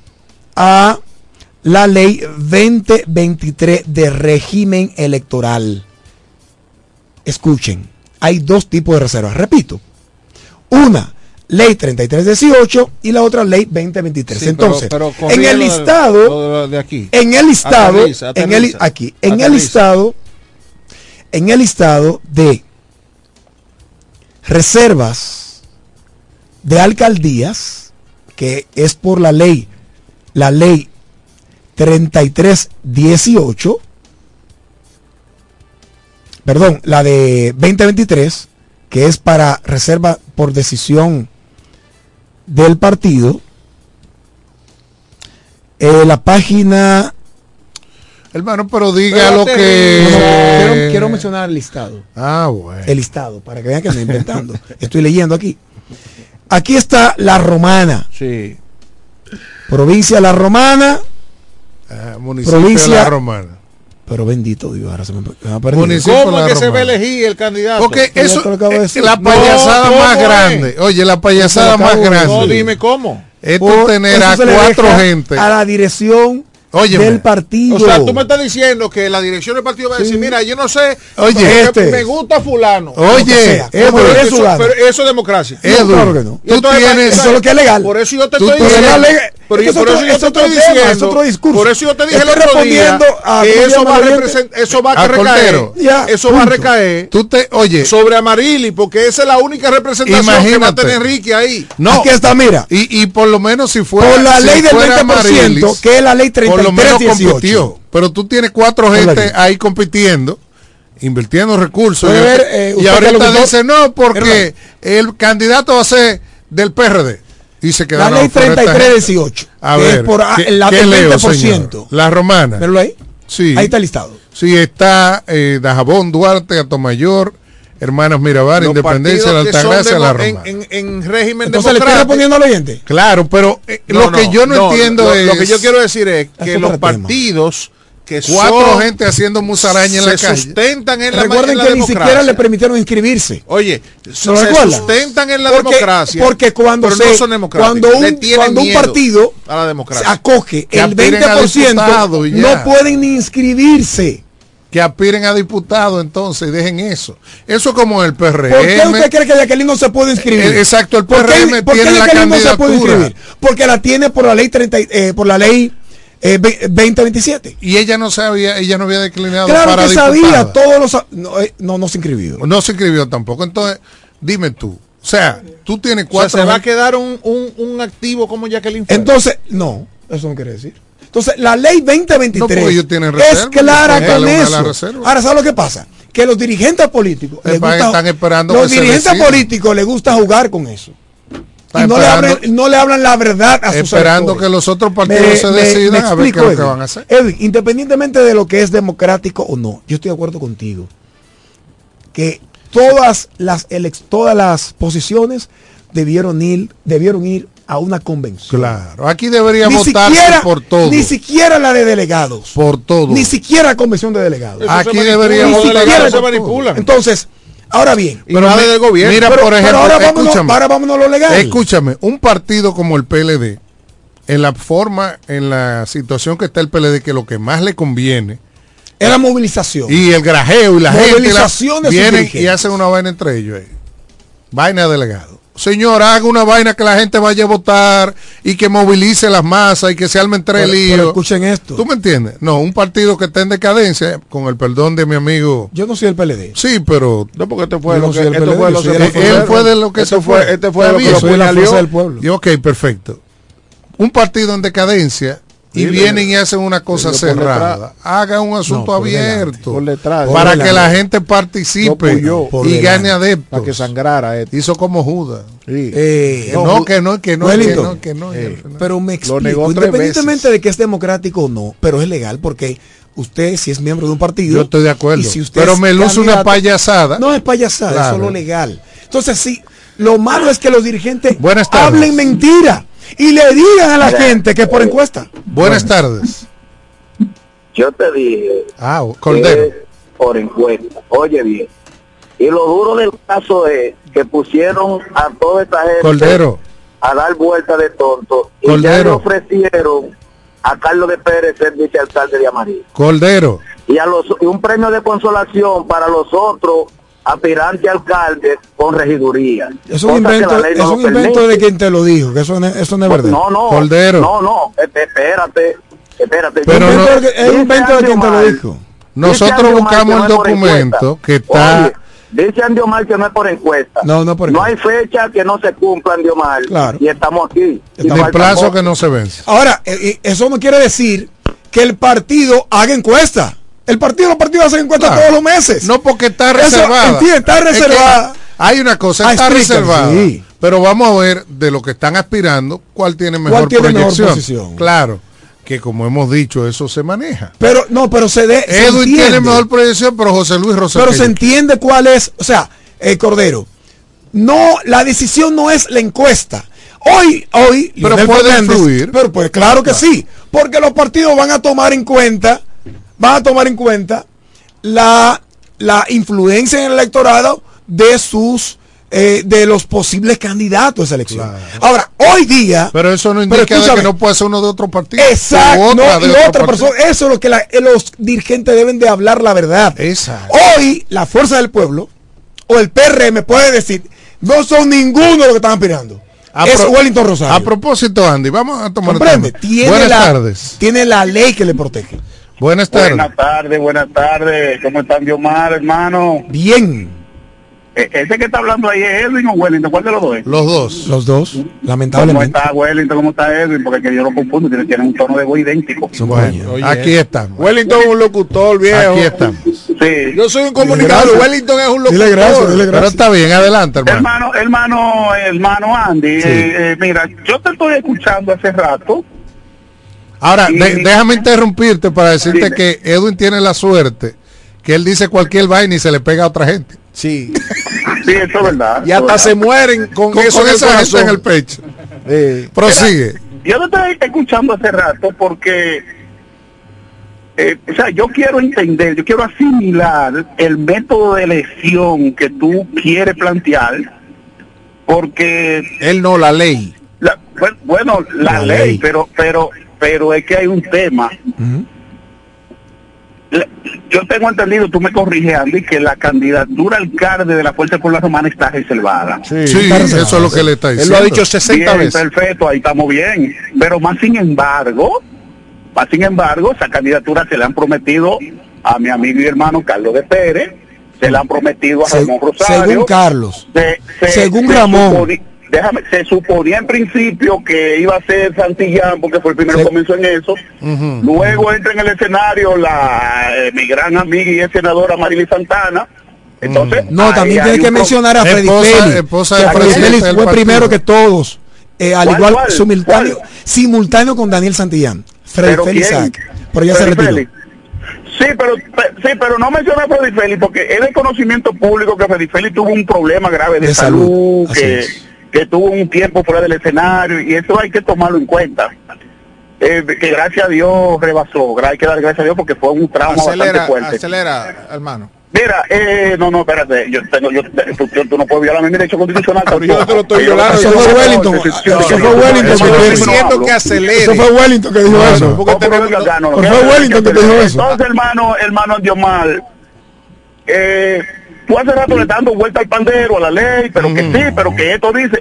a la ley 2023 de régimen electoral. Escuchen, hay dos tipos de reservas. Repito, una, ley 3318 y la otra ley 2023. Sí, pero- Entonces, pero en el listado, lo de- de aquí. en el listado, Aterriza, en el, aquí, en el listado, en el listado de reservas de alcaldías, que es por la ley, la ley 3318, perdón, la de 2023, que es para reserva por decisión del partido, eh, la página... Hermano, pero diga lo no, que... quiero, quiero mencionar el listado. Ah, bueno. El listado, para que vean que estoy inventando. Estoy leyendo aquí. Aquí está La Romana. Sí. Provincia La Romana. Ah, municipio provincia de La Romana. Pero bendito Dios, ahora se me, me ha perdido. Municipio ¿Cómo es La que se va a Romana. elegir el candidato? Porque eso te lo acabo de es decir. la payasada ¿cómo más es? grande. Oye, la payasada más grande. No, dime cómo. Es Por- tener a se cuatro gente. A la dirección Óyeme. del partido. O sea, tú me estás diciendo que la dirección del partido va a decir, Sí. mira, yo no sé, Oye, este. me gusta fulano. Oye, pero, eso, pero es democracia. Edu, claro que no. Tú entonces, tienes... Eso es lo que es legal. Por eso yo te estoy diciendo. Pero yo- por otro- eso yo es te estoy tema, es diciendo. otro discurso. Por eso yo te dije el otro día que ¿cómo eso se va, eso va A a recaer. Eso va a recaer Tú te... Oye, sobre Amarili, porque esa es la única representación que va a tener Enrique ahí. no. Aquí está, mira. Y, y por lo menos si fuera... Por la si ley del fuera 20%, Amarilis, que es la ley por lo menos 3318. compitió. Pero tú tienes cuatro gente ahí compitiendo, invirtiendo recursos. Ver, eh, y usted ahorita dice no, porque el candidato va a ser del PRD. Y se La ley afuera esta gente. 3318. A que ver, es por a- ¿qué- la qué del leo, 20%. señor? La romana. Míralo ahí. Sí. Ahí está listado. Sí, está eh, Dajabón, Duarte, Atomayor, Hermanos Mirabal, Los Independencia, La Altagracia, La demo- en, Romana. en, en régimen Entonces le democrático. respondiendo al oyente. Claro, pero eh, No, lo que yo no, entiendo lo, es... lo que yo quiero decir es que los tema. partidos que Cuatro son- gente haciendo musaraña en se la calle. sustentan en la, Recuerden en la que ni democracia. siquiera le permitieron inscribirse. Oye, se sustentan en la Porque- democracia. porque cuando pero se- no son democráticos. cuando un- cuando un partido a la Se democracia. acoge Que el aspiren a 20%, diputado y ya. no pueden ni inscribirse. que aspiren a diputado entonces, dejen eso. Eso como el PRM. ¿Por qué usted cree que Jacqueline no se puede inscribir? Eh, exacto, el ¿Por qué- PRM por qué tiene la Jacqueline no se puede candidatura. inscribir? Porque la tiene por la ley 30, y- eh, por la ley eh, ve- 2027. Y ella no sabía, ella no había declinado Claro para que sabía, todos los no, eh, no, no se inscribió. No se inscribió tampoco. Entonces, dime tú. O sea, tú tienes O sea, cuatro. se va a quedar un, un, un activo como Jacqueline Fuentes. Entonces, no, eso no quiere decir. Entonces, la ley No, 2023 porque ellos tienen es reserva, clara con eso. reserva. Ahora, ¿sabes lo que pasa? Que los dirigentes políticos les Epa, gusta- están esperando los dirigentes políticos les gusta jugar con eso. Y no le, hablan, no le hablan la verdad a sus esperando electores. que los otros partidos se decidan a ver qué es lo que van a hacer. Edwin, independientemente de lo que es democrático o no, yo estoy de acuerdo contigo. Que todas las todas las posiciones debieron ir, debieron ir a una convención. Claro, aquí debería Ni votarse siquiera, por todo. Ni siquiera la de delegados. por todo. Ni siquiera convención de delegados. Eso aquí los votar delegados se manipulan. Entonces, ahora bien. No del gobierno. Mira, pero, por pero ejemplo, ahora, vámonos, escúchame. ahora vámonos a lo legal. Escúchame, un partido como el PLD, en la forma, en la situación que está el PLD, que lo que más le conviene, es la movilización. y el grajeo y la gente Movilización la- de vienen y hacen una vaina entre ellos. eh. Vaina de delegado. Señor, haga una vaina que la gente vaya a votar y que movilice las masas y que se armen tres líos. pero escuchen esto. ¿Tú me entiendes? No, un partido que está en decadencia, con el perdón de mi amigo. Yo no soy el PLD. Sí, pero. No, porque este fue Yo lo no que esto PLD, fue lo que Él fue de lo que Este se fue, fue. este fue lo que lo del pueblo. Y ok, perfecto. Un partido en decadencia y vienen y hacen una cosa cerrada. detrás. Haga un asunto abierto Por detrás. para delante. que la gente participe. Por y delante. gane adeptos. Para que sangrara esto. Hizo como Judas. Sí. Eh, Que no, que no, que no, que Wellington. no, que no. y al final- Pero me explico, independientemente de que es democrático o no, pero es legal porque usted si es miembro de un partido. Yo estoy de acuerdo. y si usted pero me luce una payasada. No es payasada, Claro. es solo legal. Entonces sí, lo malo es que los dirigentes hablen mentira y le digan a la gente que es por encuesta. Buenas tardes. Yo te dije Ah, Cordero. que es por encuesta. Oye bien. Y lo duro del caso es que pusieron a toda esta gente Cordero. a dar vuelta de tonto y ya le ofrecieron a Carlos de Pérez ser vicealcalde de Amarillo. Cordero. Y, a los, y un premio de consolación para los otros aspirantes alcaldes con regiduría. Es un invento, es un invento de quien te lo dijo, que eso no, eso no es verdad. No, no. Cordero. No, no. esp- Espérate. Espérate. Pero Es un no- invento de- es un invento de quien te lo dijo. Nosotros buscamos el documento que está. dice Andy Omar que no es por encuesta. No, no por No hay fecha que no se cumpla, Andy Omar. Claro. Y estamos aquí. Y falta plazo que no se vence. Ahora, eh, eh, eso no quiere decir que el partido haga encuesta. El partido, los partidos hacen encuesta Claro. todos los meses. No porque está Eso, reservada. entiende, está Es que reservada. hay una cosa, Ah, está reservada. sí. Pero vamos a ver de lo que están aspirando, cuál tiene mejor tiene mejor proyección. posición? Claro, que como hemos dicho, eso se maneja. Pero no, pero se de, Edwin tiene mejor proyección, pero José Luis Rosario. Pero se entiende cuál es, o sea, el Cordero. No, la decisión no es la encuesta. Hoy, hoy, Pero Leonel puede influir. Pero pues claro que sí, porque los partidos van a tomar en cuenta, van a tomar en cuenta la, la influencia en el electorado de sus eh, de los posibles candidatos a esa elección. Ahora, hoy día, Pero eso no indica que no puede ser uno de otro partido. Exacto, otra no, y otra partido. persona, eso es lo que la- los dirigentes deben de hablar la verdad. Exacto. Hoy la fuerza del pueblo o el PRM puede decir, no son ninguno de los que están aspirando. A es pro- Wellington Rosario. A propósito, Andy, vamos a tomar. Tiene Buenas la, tardes. Tiene la ley que le protege. Buenas tardes. Buenas tardes, buenas tardes. ¿Cómo están, Diomar, hermano? Bien. E- Ese que está hablando ahí es Edwin o Wellington. ¿Cuál de los dos es? Los dos. Los dos, ¿Cómo lamentablemente. está Wellington? ¿Cómo está Edwin? Porque que yo lo confundo. Tiene, tiene un tono de voz idéntico. Bueno, Oye, aquí estamos. Wellington es un locutor viejo. Aquí estamos. Sí. Yo soy un comunicador. gracias. Wellington es un locutor. Dile gracias, dile Pero gracias. está bien, adelante, hermano. Hermano, hermano, hermano Andy, eh, eh, mira, yo te estoy escuchando hace rato. Ahora, Y- de- déjame interrumpirte para decirte Dime. que Edwin tiene la suerte que él dice cualquier vaina y se le pega a otra gente. Sí. Sí, eso es verdad. Y hasta se mueren con, Con, eso con en el esa gente corazón. en el pecho. Eh, Prosigue. Yo te estoy escuchando hace rato porque, eh, o sea, yo quiero entender, yo quiero asimilar el método de elección que tú quieres plantear, porque, él no, la ley. la- bueno, la, La ley, ley. pero, pero, pero es que hay un tema. Yo tengo entendido, tú me corriges, Andy, que la candidatura al alcalde de la Fuerza Popular Romana está reservada. Sí, Sí, eso es lo que le está Él diciendo. lo ha dicho 60 Bien, veces. perfecto, ahí estamos bien. Pero más sin embargo, más sin embargo, esa candidatura se le han prometido a mi amigo y hermano Carlos de Pérez, se le han prometido a Se- Ramón Rosario. según Carlos. se- se- según se Ramón. Déjame, se suponía en principio que iba a ser Santillán porque fue el primero que comenzó en eso. Luego entra en el escenario la eh, mi gran amiga y ex senadora Marily Santana. Entonces, No, ahí también tiene que mencionar a Freddy Félix. fue partido. primero que todos. eh, al ¿Cuál, igual, cuál? simultáneo, ¿Cuál? simultáneo con Daniel Santillán. Freddy ¿Pero Félix. Pero ya se retiró. Félix. Sí, pero pe- sí, pero no menciona a Freddy Félix porque es de conocimiento público que Freddy Félix tuvo un problema grave de, De salud, salud, así que, es. Que tuvo un tiempo fuera del escenario y eso hay que tomarlo en cuenta. Eh, que gracias a Dios rebasó, hay que dar gracias a Dios porque fue un trauma Acelera, bastante fuerte. acelera, hermano. Mira, eh, no, no, espérate, yo tengo, yo, tú, tú- tú no puedes violar mi derecho constitucional. Pero yo no te lo estoy violando, Eso fue Wellington. Eso fue Wellington que acelere. Eso fue Wellington que dijo eso. fue Wellington que dijo eso. Entonces, hermano, hermano Diomar, eh, tú hace rato le estás dando vuelta al pandero, a la ley, pero que sí, pero que esto dice.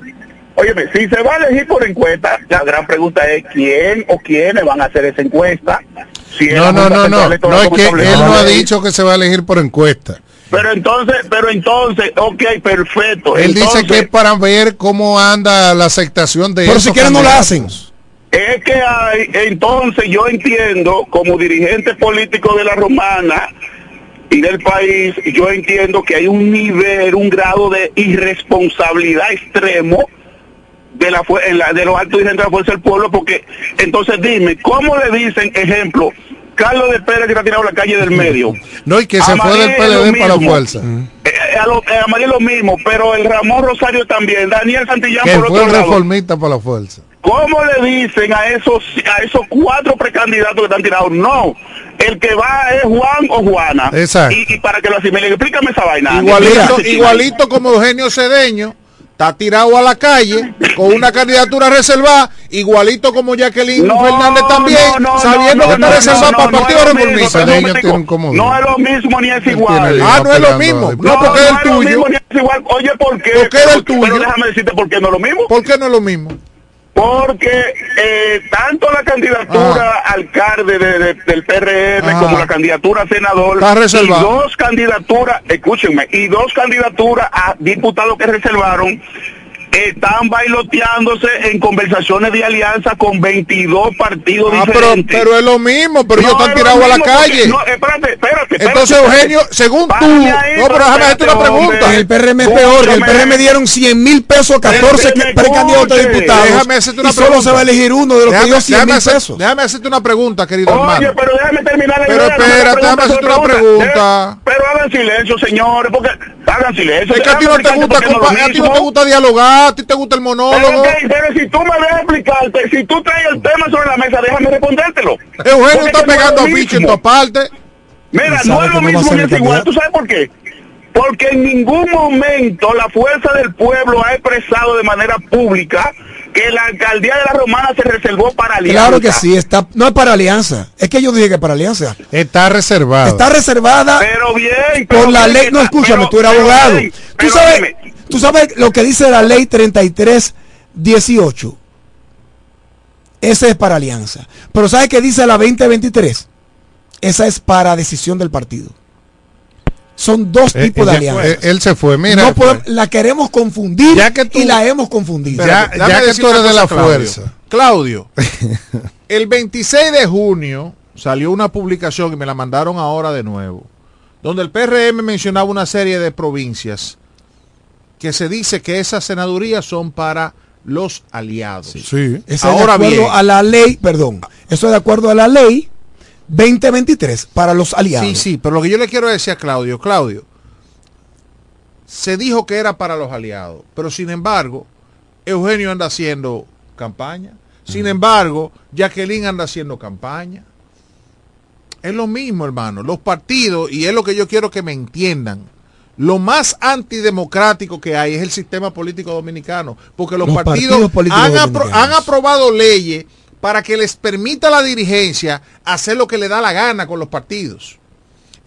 Óyeme, si se va a elegir por encuesta, la gran pregunta es quién o quiénes van a hacer esa encuesta. Si No, no, no, no. No es que él no ha dicho que se va a elegir por encuesta. Pero entonces, pero entonces, ok, perfecto. Él dice que es para ver cómo anda la aceptación de Pero esos si quieren no la candidatos. Es que hay, entonces yo entiendo, como dirigente político de la Romana y del país, yo entiendo que hay un nivel, un grado de irresponsabilidad extremo de la, en la- de los altos dirigentes de la Fuerza del Pueblo, porque entonces dime, ¿cómo le dicen, ejemplo, Carlos de Pérez que está tirado a la calle del medio? [laughs] No, y que se fue del PLD para la fuerza. Eh, a, lo, eh, a María lo mismo, pero el Ramón Rosario también, Daniel Santillán Que por fue otro reformista para la fuerza. ¿Cómo le dicen a esos a esos cuatro precandidatos que están tirados? No, el que va es Juan o Juana. Exacto. Y, y para que lo asimilen, explícame esa vaina. Igualito, igualito como Eugenio Cedeño, está tirado a la calle con una candidatura reservada, igualito como Jacqueline No, Fernández también, no, no, sabiendo no, que no, está no, reservada no, para el Partido es lo mismo, Reformista. No es lo mismo ni es igual. Ah, no es lo mismo. No, porque es el no es lo tuyo. mismo ni es igual. Oye, ¿por qué? ¿Por qué es el tuyo? Pero déjame decirte por qué no es lo mismo. ¿Por qué no es lo mismo? Porque eh, tanto la candidatura alcalde de- de- del PRM Ah. como la candidatura a senador y dos candidaturas, escúchenme, y dos candidaturas a diputados que reservaron están bailoteándose en conversaciones de alianza con 22 partidos Ah, pero, diferentes. pero es lo mismo, pero No, ellos están tirados a la mismo porque- calle. No, espérate, espérate. Entonces, espérate. Eugenio, según tú, ahí, no, pero déjame hacerte una pregunta. hombre. El PRM es peor, que el. PRM dieron 100 mil pesos a 14 Déjame precandidatos a diputados. Déjame hacerte una y solo pregunta. se va a elegir uno de los que Déjame, dio 100 déjame mil hacer- pesos. déjame hacerte una pregunta, querido Oye, hermano. pero déjame terminar la Pero espérate, déjame hacerte una pregunta. Eh, Pero hagan silencio, señores, porque hagan silencio. Es que a ti no te gusta, explicarte por a ti te gusta a el Pero, monólogo. ok, pero si tú me dejas explicarte, si tú traes el tema sobre la mesa, déjame respondértelo. Eugenio Porque está pegando lo afiche en todas partes. Mira, no es lo a mismo ni el es igual. ¿Tú sabes por qué? Porque en ningún momento la fuerza del pueblo ha expresado de manera pública que la alcaldía de la Romana se reservó para alianza. Claro que sí, está, no es para alianza. Es que yo dije que es para alianza. Está reservado. Está reservada Pero bien, por pero la bien ley. No, escúchame, pero- tú eres pero abogado. Tú pero sabes, dime, tú sabes lo que dice la ley 3318. Ese es para alianza. Pero ¿sabes qué dice la 2023? Esa es para decisión del partido. Son dos Eh, tipos de alianzas. eh, él se fue. Mira, no podemos- la queremos confundir Ya que tú- y la hemos confundido. Ya- que tú eres de la Claudio. fuerza. Claudio, [laughs] el 26 de junio salió una publicación y me la mandaron ahora de nuevo, donde el PRM mencionaba una serie de provincias que se dice que esas senadurías son para los aliados. Sí. Eso Ahora es de acuerdo bien. a la ley, perdón, eso es de acuerdo a la ley 2023 para los aliados. Sí, sí, pero lo que yo le quiero decir a Claudio, Claudio, se dijo que era para los aliados, pero sin embargo, Eugenio anda haciendo campaña, sin embargo, Jacqueline anda haciendo campaña. Es lo mismo, hermano, los partidos, y es lo que yo quiero que me entiendan, lo más antidemocrático que hay es el sistema político dominicano, porque los, Los partidos, han, apro- dominicanos. han aprobado leyes para que les permita a la dirigencia hacer lo que le da la gana con los partidos.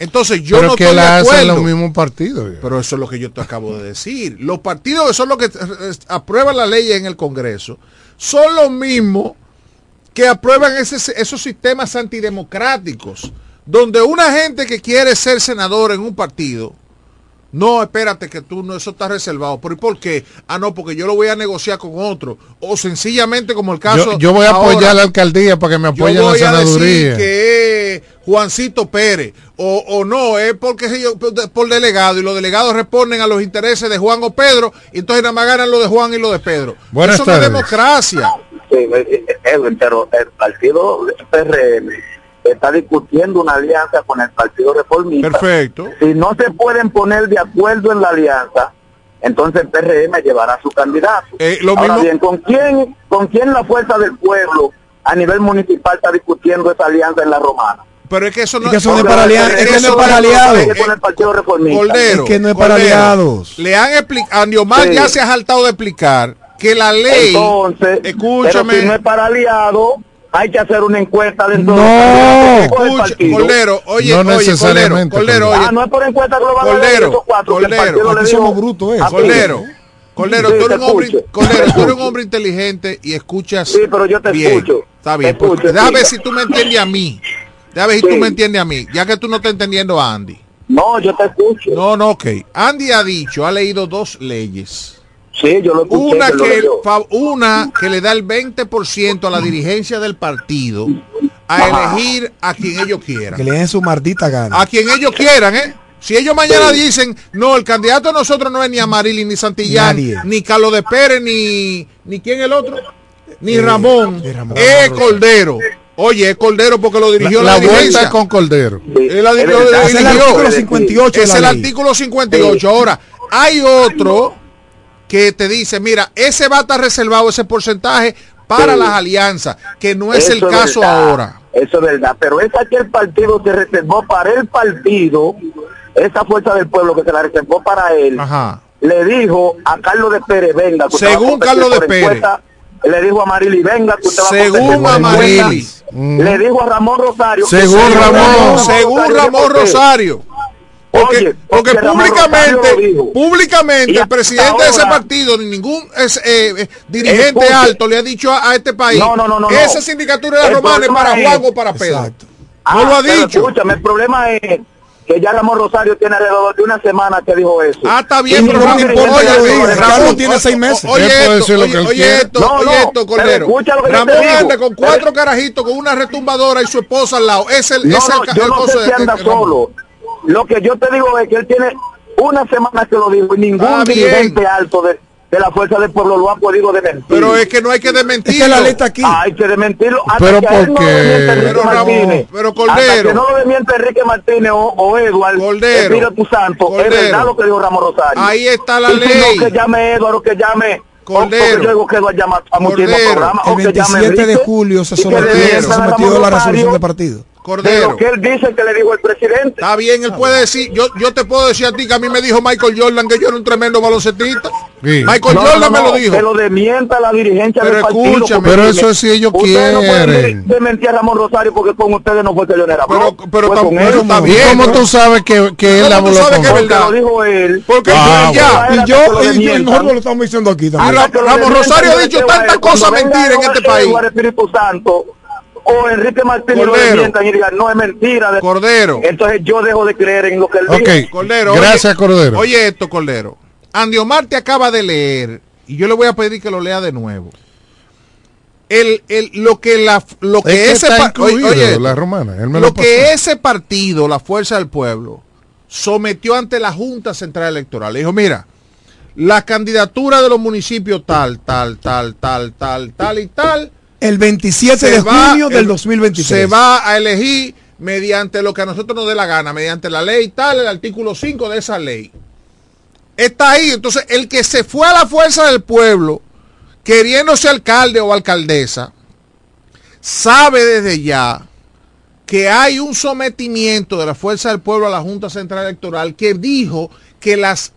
Entonces yo pero no que estoy de la hacen acuerdo. los mismos partidos. Pero eso es lo que yo te acabo de decir. Los partidos que son los que aprueban la ley en el Congreso son los mismos que aprueban ese- esos sistemas antidemocráticos, donde una gente que quiere ser senador en un partido, no, espérate que tú no, eso está reservado. ¿Pero y por qué? Ah, no, porque yo lo voy a negociar con otro. O sencillamente como el caso... Yo, yo voy a ahora, apoyar a la alcaldía para que me yo apoyen la voy a decir senaduría. que es Juancito Pérez o, o no, es porque yo, por delegado y los delegados responden a los intereses de Juan o Pedro y entonces nada más ganan lo de Juan y lo de Pedro. Buenas Eso no es democracia. Sí, eh, Edwin, pero el partido PRM está discutiendo una alianza con el Partido Reformista. Perfecto. Si no se pueden poner de acuerdo en la alianza, entonces el PRM llevará su candidato. Eh, lo Ahora mismo- bien, ¿con quién, ¿con quién la fuerza del pueblo a nivel municipal está discutiendo esa alianza en la romana? Pero es que eso no Es que eso no es para aliados, es que no es para aliados. es que no es para aliados. Le han explicado, Andiomar Sí. ya se ha saltado de explicar que la ley, Entonces, escúchame, pero si no es para aliado, hay que hacer una encuesta dentro No. partido. Cordero, oye, No oye, Cordero, necesariamente, Cordero, oye, Ah, no es por encuesta a Cordero, esos cuatro, que el dijo- somos brutos, ¿eh? Cordero, Cordero, Sí, tú eres un hombre. Cordero, tú eres un hombre inteligente y escuchas Sí, pero yo te bien. escucho. Está bien, pues, escucho, déjame ver si tú me entiendes a mí. Déjame ver si Sí. tú me entiendes a mí, ya que tú no estás entendiendo a Andy. No, yo te escucho. No, no, ok. Andy ha dicho, ha leído dos leyes. Sí, yo lo escuché. Una que lo una que le da el 20% a la dirigencia del partido a elegir a quien ellos quieran. Que le den su maldita gana. A quien ellos quieran, ¿eh? Si ellos mañana dicen, no, el candidato de nosotros no es ni Amarili, ni Santillán, Nadie. ni Carlos de Pérez, ni, ni quién el otro, ni Eh, Ramón, eh, Ramón. es Cordero. Oye, es Cordero porque lo dirigió la, La vuelta dirigencia. es con Cordero. Él la- Es lo verdad. Es el dirigió. artículo 58 de Es la el ley. artículo 58. Ahora, hay otro que te dice, mira, ese va a estar reservado, ese porcentaje, para Sí. las alianzas, que no es el caso verdad, ahora. Eso es verdad, pero esa que el partido se reservó para el partido, esa fuerza del pueblo que se la reservó para él, Ajá. le dijo a Carlos de Pérez, venga, que va a Según Carlos de Pérez. encuesta. Le dijo a Marili, venga, que usted va a Según competir por Amarili. encuesta. Le dijo a Ramón Rosario. que Según Ramón. Según Ramón Rosario. Porque, Oye, porque públicamente, públicamente el presidente de ese partido, ni ningún es, eh, eh, dirigente Escuche. alto le ha dicho a, a este país, No, no, no, no, esa no. sindicatura de El Román es para Juan o para Pedro. Exacto. No lo ha Ah, dicho. Escúchame, el problema es que ya Ramón Rosario tiene alrededor de una semana que dijo eso. Ah, está bien, pero no importa de- Ramón tiene seis meses. Oye, esto, oye, oye esto, No, oye no, esto, pero Cordero. Ramón anda con cuatro carajitos con una retumbadora y su esposa al lado. Es el, No, es el, no, ca- yo el no coso sé si de- anda de- Ramón. Lo que yo te digo es que él tiene una semana que lo dijo y ningún bien. dirigente alto de, de la fuerza del pueblo lo ha podido desmentir. Pero es que no hay que desmentirlo. Es que la ley está aquí. Hay que desmentirlo. Hasta Pero que a él no porque- lo desmiente Enrique Pero, Ramón, Martínez. pero, Hasta Cordero. que no lo desmiente Enrique Martínez o, o Edward, Cordero. Espíritu Santo, Cordero. es verdad lo que dijo Ramón Rosario. Ahí está la Y si ley. No, que llame Edward o que llame... Cordero. o- Porque yo digo que Edward llama a Cordero. programas. El o que llame 27 de julio se sometió, a la resolución del partido. De Cordero. lo que él dice que le dijo el presidente. Está bien, él puede decir, yo, yo te puedo decir a ti que a mí me dijo Michael Jordan que yo era un tremendo baloncetista. Sí. Michael No, Jordan no, me no, lo dijo. Que lo desmienta la dirigencia Pero del partido. escúchame. Pero eso es si ellos ustedes no quieren. desmentir a Ramón Rosario porque con ustedes no fue que yo no era Pero, pero fue tam- con pero él. está ¿Y bien. cómo tú sabes que, que él ¿Cómo tú habló sabes con que verdad? lo dijo él. Porque Ah, ya. bueno. Y yo, y yo, y nosotros lo estamos diciendo aquí también. Ramón Rosario ha dicho tantas cosas mentiras en este país. Espíritu Santo o Enrique Martínez lo desmientan y digan, no es mentira. de- Cordero. Entonces yo dejo de creer en lo que él dijo. Ok, Cordero. gracias oye, Cordero. Oye esto, Cordero. Andy Omar te acaba de leer y yo le voy a pedir que lo lea de nuevo. El, el, lo que la lo que es que ese oye, la romana. Él me lo lo que ese partido, la Fuerza del Pueblo, sometió ante la Junta Central Electoral. Le dijo, mira, la candidatura de los municipios tal, tal, tal, tal, tal, tal y tal, El 27 se de va- junio del el- 2023. Se va a elegir mediante lo que a nosotros nos dé la gana, mediante la ley tal, el artículo 5 de esa ley. Está ahí. Entonces, el que se fue a la fuerza del pueblo, queriéndose alcalde o alcaldesa, sabe desde ya que hay un sometimiento de la fuerza del pueblo a la Junta Central Electoral que dijo que las,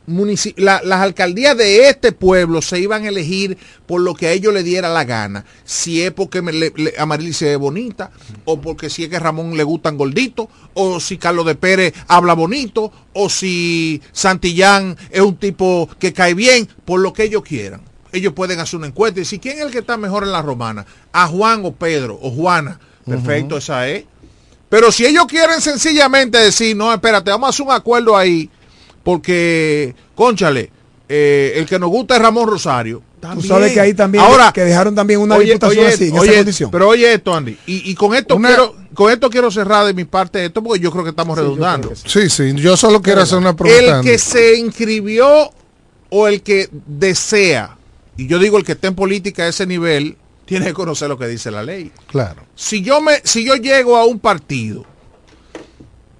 la- las alcaldías de este pueblo se iban a elegir por lo que a ellos le diera la gana. Si es porque me, le, se ve bonita, o porque si es que Ramón le gustan gorditos, o si Carlos de Pérez habla bonito, o si Santillán es un tipo que cae bien, por lo que ellos quieran. Ellos pueden hacer una encuesta y decir, ¿quién es el que está mejor en la romana? ¿A Juan o Pedro o Juana? Perfecto, esa es. Pero si ellos quieren sencillamente decir, no, espérate, vamos a hacer un acuerdo ahí, porque, conchale, eh, el que nos gusta es Ramón Rosario. Tú sabes que ahí también Ahora, que dejaron también una oye, diputación oye, así, en oye, esa condición. Pero oye esto, Andy, y, y con esto Una- quiero, con esto quiero cerrar de mi parte esto, porque yo creo que estamos redundando. Sí, sí, yo solo quiero hacer una El pregunta. que se inscribió o el que desea, y yo digo el que esté en política a ese nivel, tiene que conocer lo que dice la ley. Claro. Si yo me, si yo llego a un partido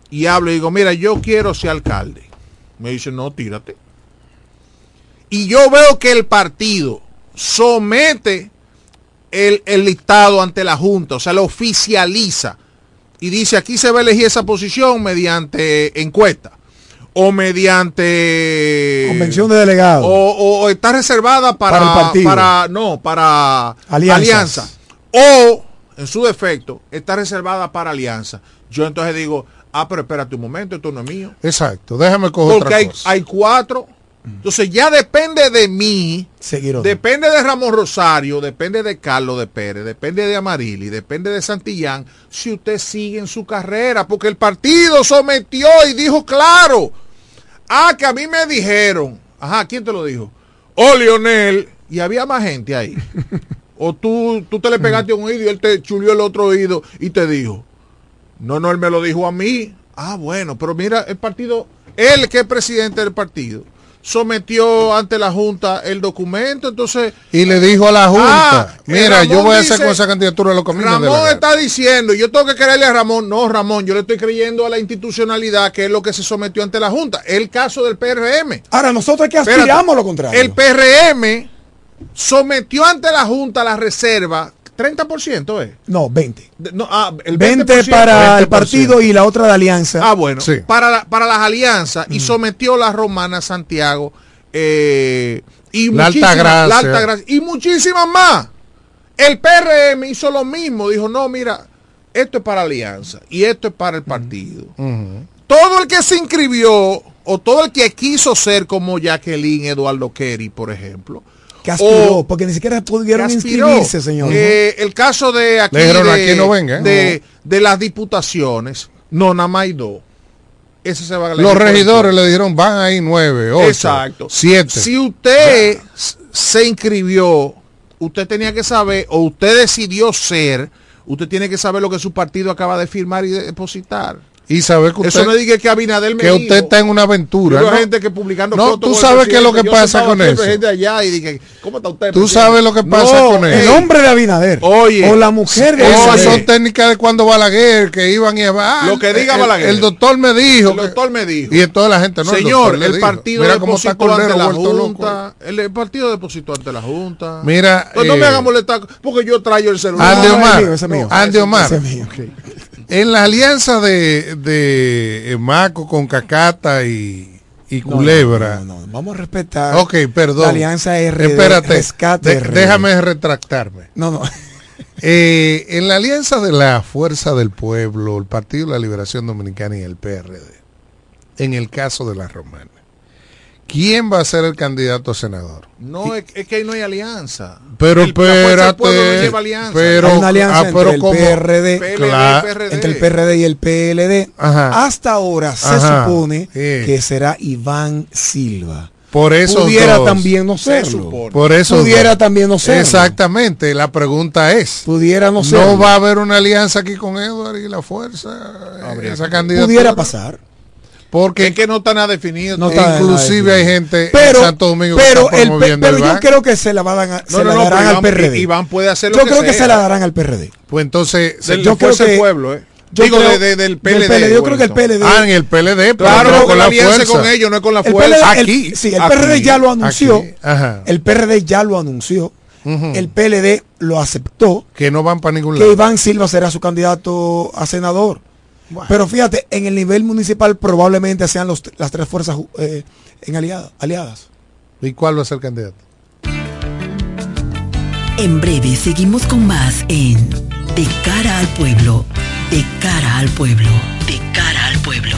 y hablo y digo, mira, yo quiero ser alcalde, me dicen, no, tírate. Y yo veo que el partido somete el, el listado ante la Junta, o sea, lo oficializa y dice, aquí se va a elegir esa posición mediante encuesta o mediante Convención de delegados. o, o- o está reservada para, Para el partido. para- no para alianza o en su defecto, está reservada para alianza. Yo entonces digo, ah, pero espérate un momento, esto no es mío. Exacto, déjame coger Porque otra hay, cosa. hay cuatro. Entonces ya depende de mí, Seguir otro. depende de Ramón Rosario, depende de Carlos de Pérez, depende de Amarili, depende de Santillán, si usted sigue en su carrera, porque el partido sometió y dijo claro. Ah, que a mí me dijeron. Ajá, ¿quién te lo dijo? Oh, Lionel. Y había más gente ahí. o tú, tú te le pegaste un oído y él te chulió el otro oído y te dijo. No, no, él me lo dijo a mí. Ah, bueno, pero mira, el partido, él que es presidente del partido, sometió ante la Junta el documento, entonces... Y le dijo a la Junta, Ah, mira, eh, yo Ramón voy a hacer dice- con esa candidatura lo que a mí me dé la Ramón gana". está diciendo, yo tengo que creerle a Ramón, no Ramón, yo le estoy creyendo a la institucionalidad que es lo que se sometió ante la Junta, el caso del PRM. Ahora, nosotros que aspiramos lo contrario. El PRM sometió ante la Junta la reserva, 30% es. No, 20. De- no, ah, el 20 20%. para el 20%. partido y la otra de alianza. Ah, bueno, para, la- para las alianzas y sometió la Romana Santiago eh, y La muchísimas- la Altagracia, y muchísimas más. El PRM hizo lo mismo, dijo, no, mira, esto es para alianza y esto es para el partido. Todo el que se inscribió o todo el que quiso ser como Jacqueline Eduardo Kerry, por ejemplo, Que aspiró, o- porque ni siquiera pudieron aspiró. inscribirse, señor. Eh, el caso de aquí, de, "Aquí no venga, ¿eh?" de, de las diputaciones, no, nada más hay dos. Ese se va a Los regidores le dijeron, van ahí nueve, ocho, Exacto. siete. Si usted se inscribió, usted tenía que saber, o usted decidió ser, usted tiene que saber lo que su partido acaba de firmar y de depositar. Y sabe que Eso usted, no diga que Abinadel me que dijo. usted está en una aventura. ¿no? gente que publicando No, fotos tú el sabes qué es lo que pasa con eso. gente allá y dije, ¿cómo está usted? Tú sabes lo que pasa No, con el eso. hombre de Abinader. Oye. o la mujer de Esas Abinader. son técnicas de cuando Balaguer, que iban y ah, Lo que diga el- Balaguer. El, doctor me dijo. El que- doctor me dijo. y entonces la gente no. Señor, el partido Mira cómo está depositó ante Cordero la. Junta. El, el partido depositó ante la Junta. Mira, Entonces, no me eh, haga molestar porque yo traigo el celular. Andy Omar. Andy Omar. En la alianza de, de eh, Maco con Cacata y, y Culebra. no, no, no, Vamos a respetar. Ok, perdón. La alianza RD, Espérate, rescate de- RD. déjame retractarme. No, no. [laughs] Eh, en la alianza de la Fuerza del Pueblo, el Partido de la Liberación Dominicana y el PRD, en el caso de la Romana, ¿quién va a ser el candidato a senador? No, es, es que ahí no hay alianza. Pero El- la Fuerza del Pueblo no espérate, lleva alianza. pero- Hay una alianza ah, pero entre el PRD, PLD, Claro. PRD. entre el PRD y el PLD. Ajá. Hasta ahora se Ajá. supone Sí. que será Iván Silva. Por eso Pudiera también no serlo. supone. Por eso Pudiera también no serlo. Exactamente, la pregunta es, Pudiera no ¿no serlo. va a haber una alianza aquí con Edward y la Fuerza? Habría esa que- candidatura? Pudiera pasar. Porque Es que no está nada definido. No todavía. está- inclusive hay gente Pero, en Santo Domingo que pero, está el, pero el yo creo que se la, van a, se No, la no, darán al PRD. Iván puede hacer lo yo que creo que se la darán al PRD. Pues entonces, Del, yo creo que- el pueblo, ¿eh? yo Digo, creo- de- de- del PLD. del PLD, yo creo que el. PLD ah, en el PLD, Claro, no con la fuerza. con ellos, no es con la El fuerza. PLD, el- Aquí, sí, el aquí, PRD ya lo anunció. Aquí, ajá. El PRD ya lo anunció. El PLD lo aceptó. que no van para ningún Que lado. Iván Silva será su candidato a senador. Pero fíjate, en el nivel municipal probablemente sean los, las tres fuerzas eh, en aliada- aliadas. ¿Y cuál va a ser el candidato? En breve seguimos con más en De cara al pueblo, de cara al pueblo, de cara al pueblo.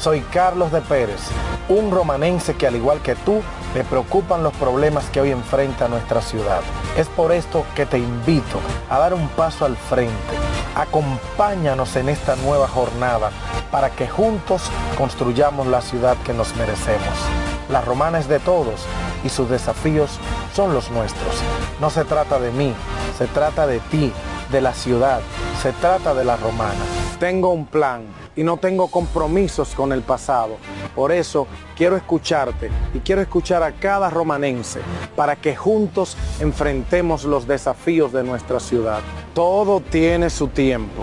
soy Carlos de Pérez, un romanense que al igual que tú, le preocupan los problemas que hoy enfrenta nuestra ciudad. Es por esto que te invito a dar un paso al frente. Acompáñanos en esta nueva jornada para que juntos construyamos la ciudad que nos merecemos. La romana es de todos y sus desafíos son los nuestros. No se trata de mí, se trata de ti, de la ciudad, se trata de la romana. Tengo un plan y no tengo compromisos con el pasado. Por eso quiero escucharte y quiero escuchar a cada romanense para que juntos enfrentemos los desafíos de nuestra ciudad. Todo tiene su tiempo.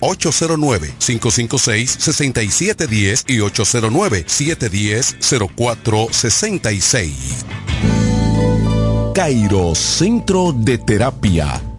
809-556-6710 y 809-710-0466. Cairo Centro de Terapia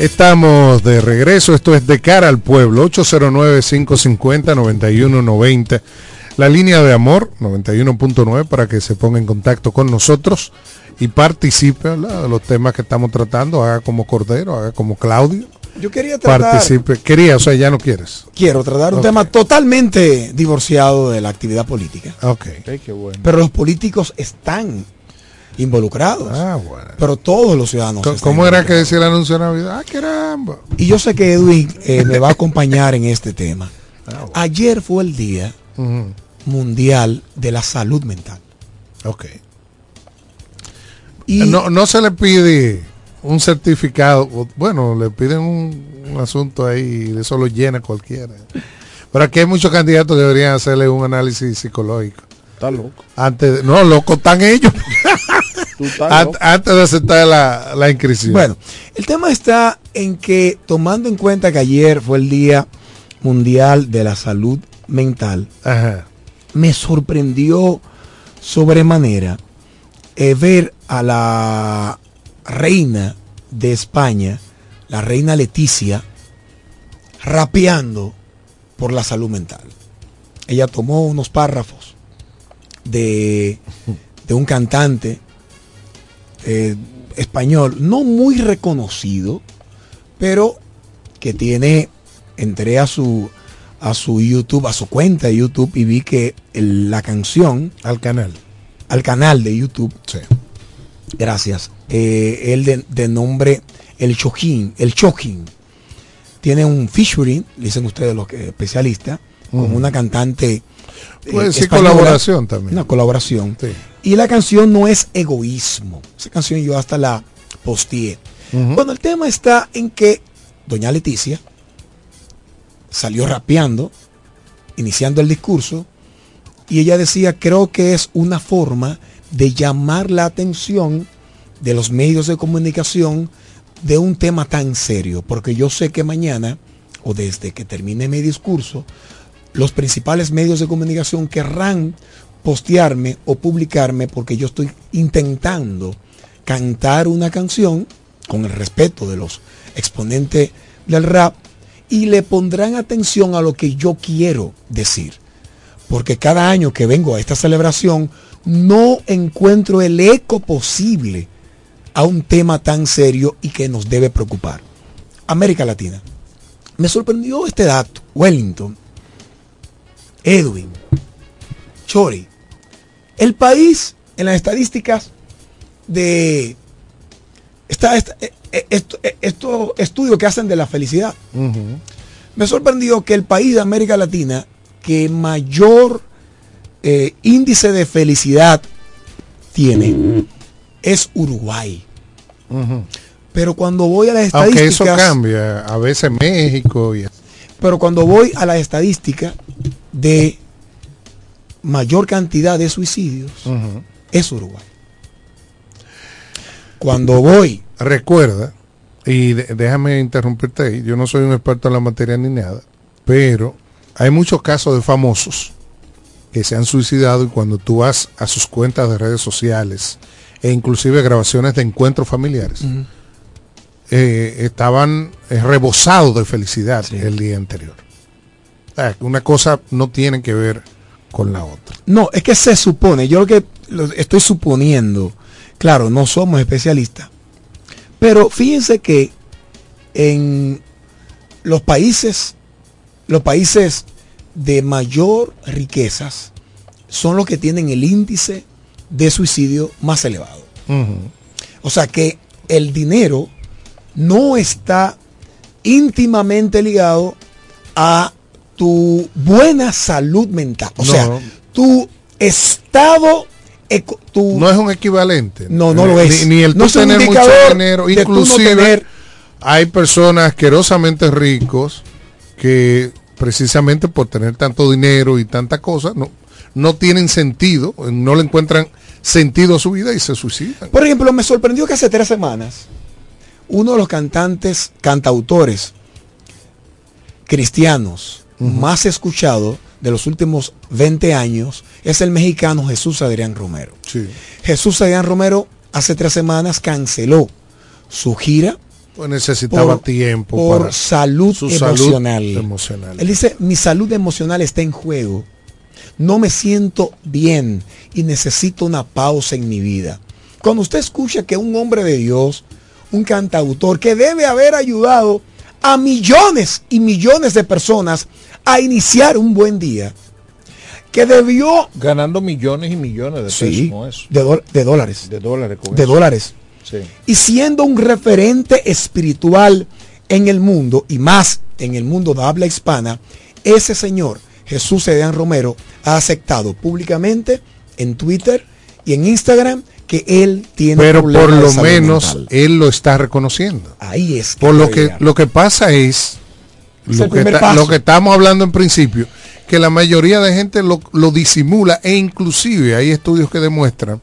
Estamos de regreso, esto es de cara al pueblo, 809-550-9190, la línea de amor 91.9 para que se ponga en contacto con nosotros y participe ¿verdad? de los temas que estamos tratando, haga como Cordero, haga como Claudio. Yo quería tratar, Participe, quería, o sea, ya no quieres. quiero tratar un tema totalmente divorciado de la actividad política. Ok. Pero los políticos están involucrados. Pero todos los ciudadanos. ¿Cómo era que decía el anuncio de Navidad? Ah, caramba. Y yo sé que Edwin eh, me va a acompañar en este tema. [laughs] Ah, Ayer fue el Día Mundial de la Salud Mental. Ok. no, no se le pide un certificado, bueno, le piden un, un asunto ahí y eso lo llena cualquiera. Pero aquí hay muchos candidatos que deberían hacerle un análisis psicológico. Está loco. Antes, de- no, loco están ellos. [laughs] Ant- antes de aceptar la, la inscripción. Bueno, el tema está en que tomando en cuenta que ayer fue el Día Mundial de la Salud Mental, me sorprendió sobremanera eh, ver a la reina de España, la reina Leticia, rapeando por la salud mental. Ella tomó unos párrafos de, de un cantante eh, español, no muy reconocido, pero que tiene entré a su a su YouTube, a su cuenta de YouTube y vi que el- la canción al canal, al canal de YouTube, gracias, eh, el de, de nombre el Chojin, el Chojin, tiene un featuring, dicen ustedes los que especialistas, con una cantante eh, Puede decir española, colaboración también. Una colaboración. Y la canción no es egoísmo. Esa canción yo hasta la posteé. Bueno, el tema está en que doña Leticia salió rapeando, iniciando el discurso, y ella decía, creo que es una forma de llamar la atención de los medios de comunicación de un tema tan serio, porque yo sé que mañana, o desde que termine mi discurso, los principales medios de comunicación querrán postearme o publicarme porque yo estoy intentando cantar una canción con el respeto de los exponentes del rap y le pondrán atención a lo que yo quiero decir. Porque cada año que vengo a esta celebración no encuentro el eco posible a un tema tan serio y que nos debe preocupar. América Latina. Me sorprendió este dato. Wellington, Edwin, Chori. El país en las estadísticas de esta, esta- eh, eh, esto- eh, estos estudios que hacen de la felicidad. Me sorprendió que el país de América Latina que mayor eh, índice de felicidad tiene es Uruguay. Pero cuando voy a las Aunque estadísticas... eso cambia, a veces México y Pero cuando voy a la estadística de mayor cantidad de suicidios, es Uruguay. Cuando voy... Recuerda, y déjame interrumpirte ahí, yo no soy un experto en la materia ni nada, pero hay muchos casos de famosos que se han suicidado y cuando tú vas a sus cuentas de redes sociales e inclusive grabaciones de encuentros familiares, eh, estaban eh, rebosados de felicidad el día anterior. Una cosa no tiene que ver con la otra. No, es que se supone, yo lo que estoy suponiendo, claro, no somos especialistas, pero fíjense que en los países, los países de mayor riquezas son los que tienen el índice de suicidio más elevado. O sea que el dinero no está íntimamente ligado a tu buena salud mental. O No. sea, tu estado eco- tu- No es un equivalente. No, no lo es. Ni, el No tú tener mucho dinero. no Inclusive tener- hay personas asquerosamente ricos que precisamente por tener tanto dinero y tanta cosa no, no tienen sentido, no le encuentran sentido a su vida y se suicidan. Por ejemplo, me sorprendió que hace tres semanas uno de los cantantes, cantautores cristianos más escuchado de los últimos 20 años es el mexicano Jesús Adrián Romero. Sí. Jesús Adrián Romero hace tres semanas canceló su gira Pues necesitaba por- tiempo por para salud su salud emocional. emocional. Él dice, mi salud emocional está en juego. No me siento bien y necesito una pausa en mi vida. Cuando usted escucha que un hombre de Dios, un cantautor que debe haber ayudado a millones y millones de personas a iniciar un buen día, que debió Ganando millones y millones de pesos Sí, eso. de, de dólares, De dólares con de eso. dólares, Sí. y siendo un referente espiritual en el mundo y más en el mundo de habla hispana, ese señor, Jesús Adrián Romero, ha aceptado públicamente en Twitter y en Instagram que él tiene Pero por lo menos mental. él lo está reconociendo. ahí es Por lo que llegar. lo que pasa Es lo el que, primer está- paso. lo que estamos hablando en principio, que la mayoría de gente lo, lo disimula e inclusive hay estudios que demuestran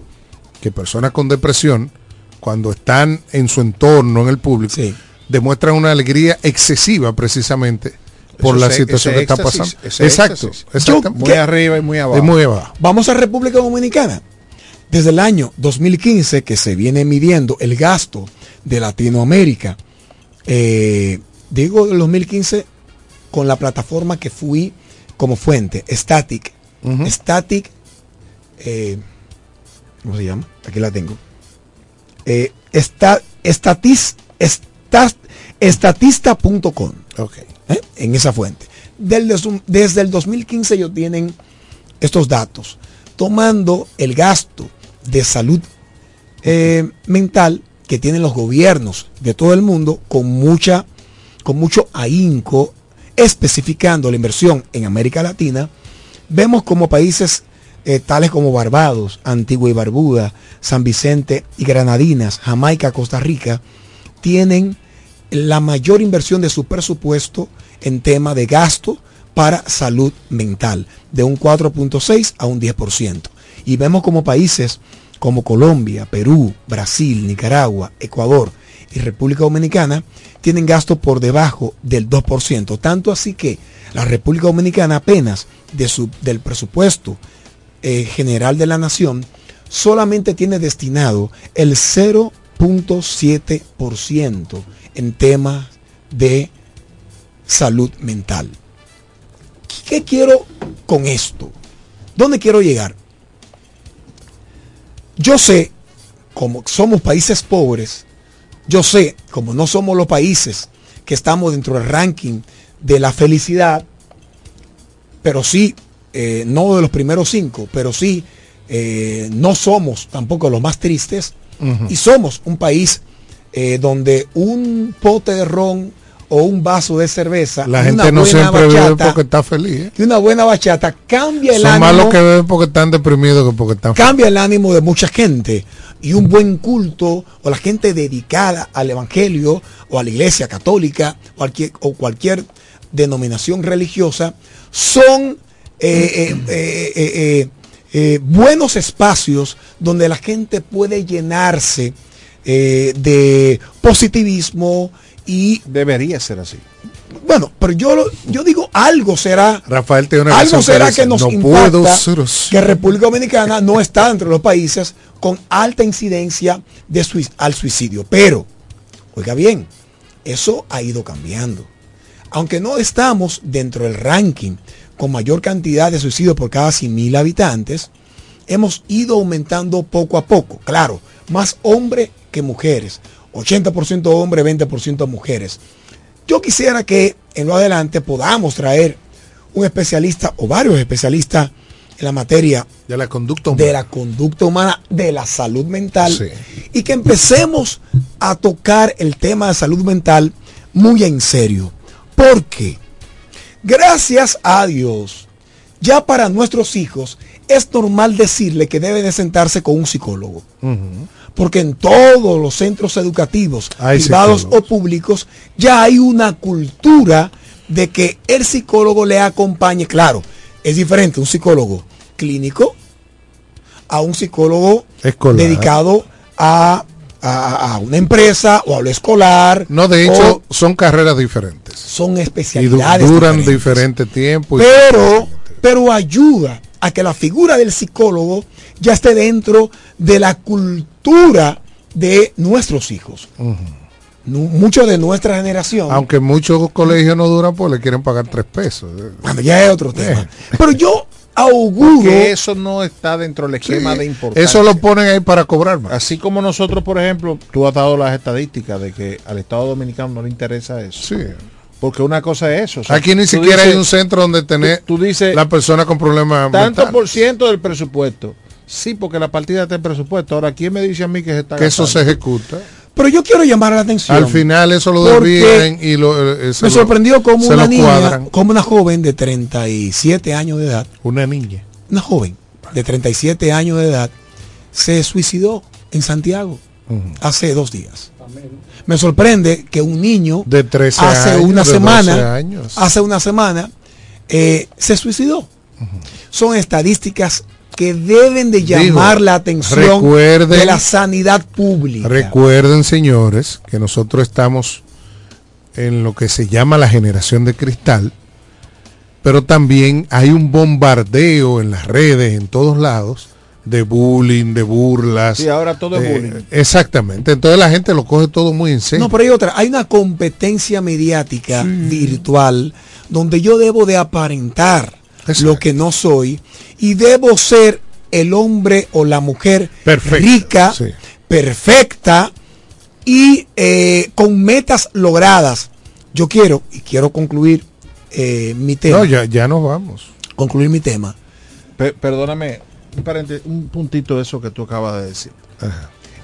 que personas con depresión, cuando están en su entorno, en el público, demuestran una alegría excesiva precisamente por Eso la situación ese que está pasando. ese Exacto, exacto. Muy arriba y muy abajo. Es muy abajo. Vamos a República Dominicana. Desde el año 2015 que se viene midiendo el gasto de Latinoamérica, eh, digo del 2015 con la plataforma que fui como fuente, Static. Static, eh, ¿cómo se llama? Aquí la tengo. Eh, esta, estatis, esta- estatista.com. ¿eh? En esa fuente. Del des- desde el 2015 ellos tienen estos datos, tomando el gasto de salud eh, mental que tienen los gobiernos de todo el mundo con mucha, con mucho ahínco, especificando la inversión en América Latina, vemos como países eh, tales como Barbados, Antigua y Barbuda, San Vicente y Granadinas, Jamaica, Costa Rica, tienen la mayor inversión de su presupuesto en tema de gasto para salud mental, de un 4.6 a un 10%. Y vemos como países como Colombia, Perú, Brasil, Nicaragua, Ecuador y República Dominicana tienen gasto por debajo del 2%. Tanto así que la República Dominicana apenas de su, del presupuesto eh, general de la nación solamente tiene destinado el 0.7% en temas de salud mental. ¿Qué quiero con esto? ¿Dónde quiero llegar? Yo sé, como somos países pobres, yo sé, como no somos los países que estamos dentro del ranking de la felicidad, pero sí, eh, no de los primeros cinco, pero sí, eh, no somos tampoco los más tristes, y somos un país eh, donde un pote de ron o un vaso de cerveza, La gente no buena siempre bebe bachata, porque está feliz. y una buena bachata cambia el Son ánimo más los que beben porque están deprimidos que porque están cambia el ánimo de mucha gente y un buen culto o la gente dedicada al evangelio o a la iglesia católica o cualquier, o cualquier denominación religiosa son eh, eh, eh, buenos espacios donde la gente puede llenarse de positivismo y debería ser así bueno pero yo yo digo algo será Rafael tiene una algo será que nos no impacta puedo ser así". que República Dominicana no está entre los países con alta incidencia de sui- al suicidio. Pero, oiga bien, eso ha ido cambiando. Aunque no estamos dentro del ranking con mayor cantidad de suicidios por cada 100.000 habitantes, hemos ido aumentando poco a poco. Claro, más hombres que mujeres. 80% hombres, 20% mujeres. Yo quisiera que en lo adelante podamos traer un especialista o varios especialistas en la materia de la conducta de la conducta humana, de la salud mental y que empecemos a tocar el tema de salud mental muy en serio. Porque gracias a Dios, ya para nuestros hijos es normal decirle que debe de sentarse con un psicólogo. Porque en todos los centros educativos, privados psicólogos. o públicos, ya hay una cultura de que el psicólogo le acompañe. Claro, es diferente un psicólogo clínico a un psicólogo Escolar. dedicado a, a- a una empresa o a lo escolar. No, de hecho, son carreras diferentes. Son Y especialidades. duran diferentes. diferente tiempo. y- pero, pero ayuda a que la figura del psicólogo ya esté dentro de la cultura de nuestros hijos. Nu- Mucho de nuestra generación. Aunque muchos colegios no duran, pues le quieren pagar tres pesos. Bueno, ya es otro tema. Pero yo auguro. Porque eso no está dentro del esquema Sí, de importancia. Eso lo ponen ahí para cobrar más. Así como nosotros, por ejemplo, tú has dado las estadísticas de que al Estado Dominicano no le interesa eso. Sí. Porque una cosa es eso. o sea, Aquí ni siquiera dices- hay un centro donde tener tú, tú dices la persona con problemas tanto mentales. por ciento del presupuesto. Sí, porque la partida está en presupuesto. Ahora, ¿quién me dice a mí que se está que eso se ejecuta. Pero yo quiero llamar la atención. Al final eso lo desvían y lo, eh, se Me lo- sorprendió como una lo niña, cuadran. como una joven de 37 años de edad, Una niña. una joven de 37 años de edad, se suicidó en Santiago hace dos días. Me sorprende que un niño De 13 hace años, una de 12 semana, años. hace una semana, eh, se suicidó. Son estadísticas que deben de Digo, llamar la atención de la sanidad pública. Recuerden, señores, que nosotros estamos en lo que se llama la generación de cristal, pero también hay un bombardeo en las redes, en todos lados, de bullying, de burlas. Sí, ahora todo es de- bullying. Exactamente. Entonces la gente lo coge todo muy en serio. No, pero hay otra. Hay una competencia mediática virtual donde yo debo de aparentar lo que no soy y debo ser el hombre o la mujer Perfecta, rica, sí. perfecta y eh, con metas logradas. Yo quiero, y quiero concluir eh, mi tema. No, ya, ya nos vamos. Concluir mi tema. Pe- perdóname, un, un puntito de eso que tú acabas de decir.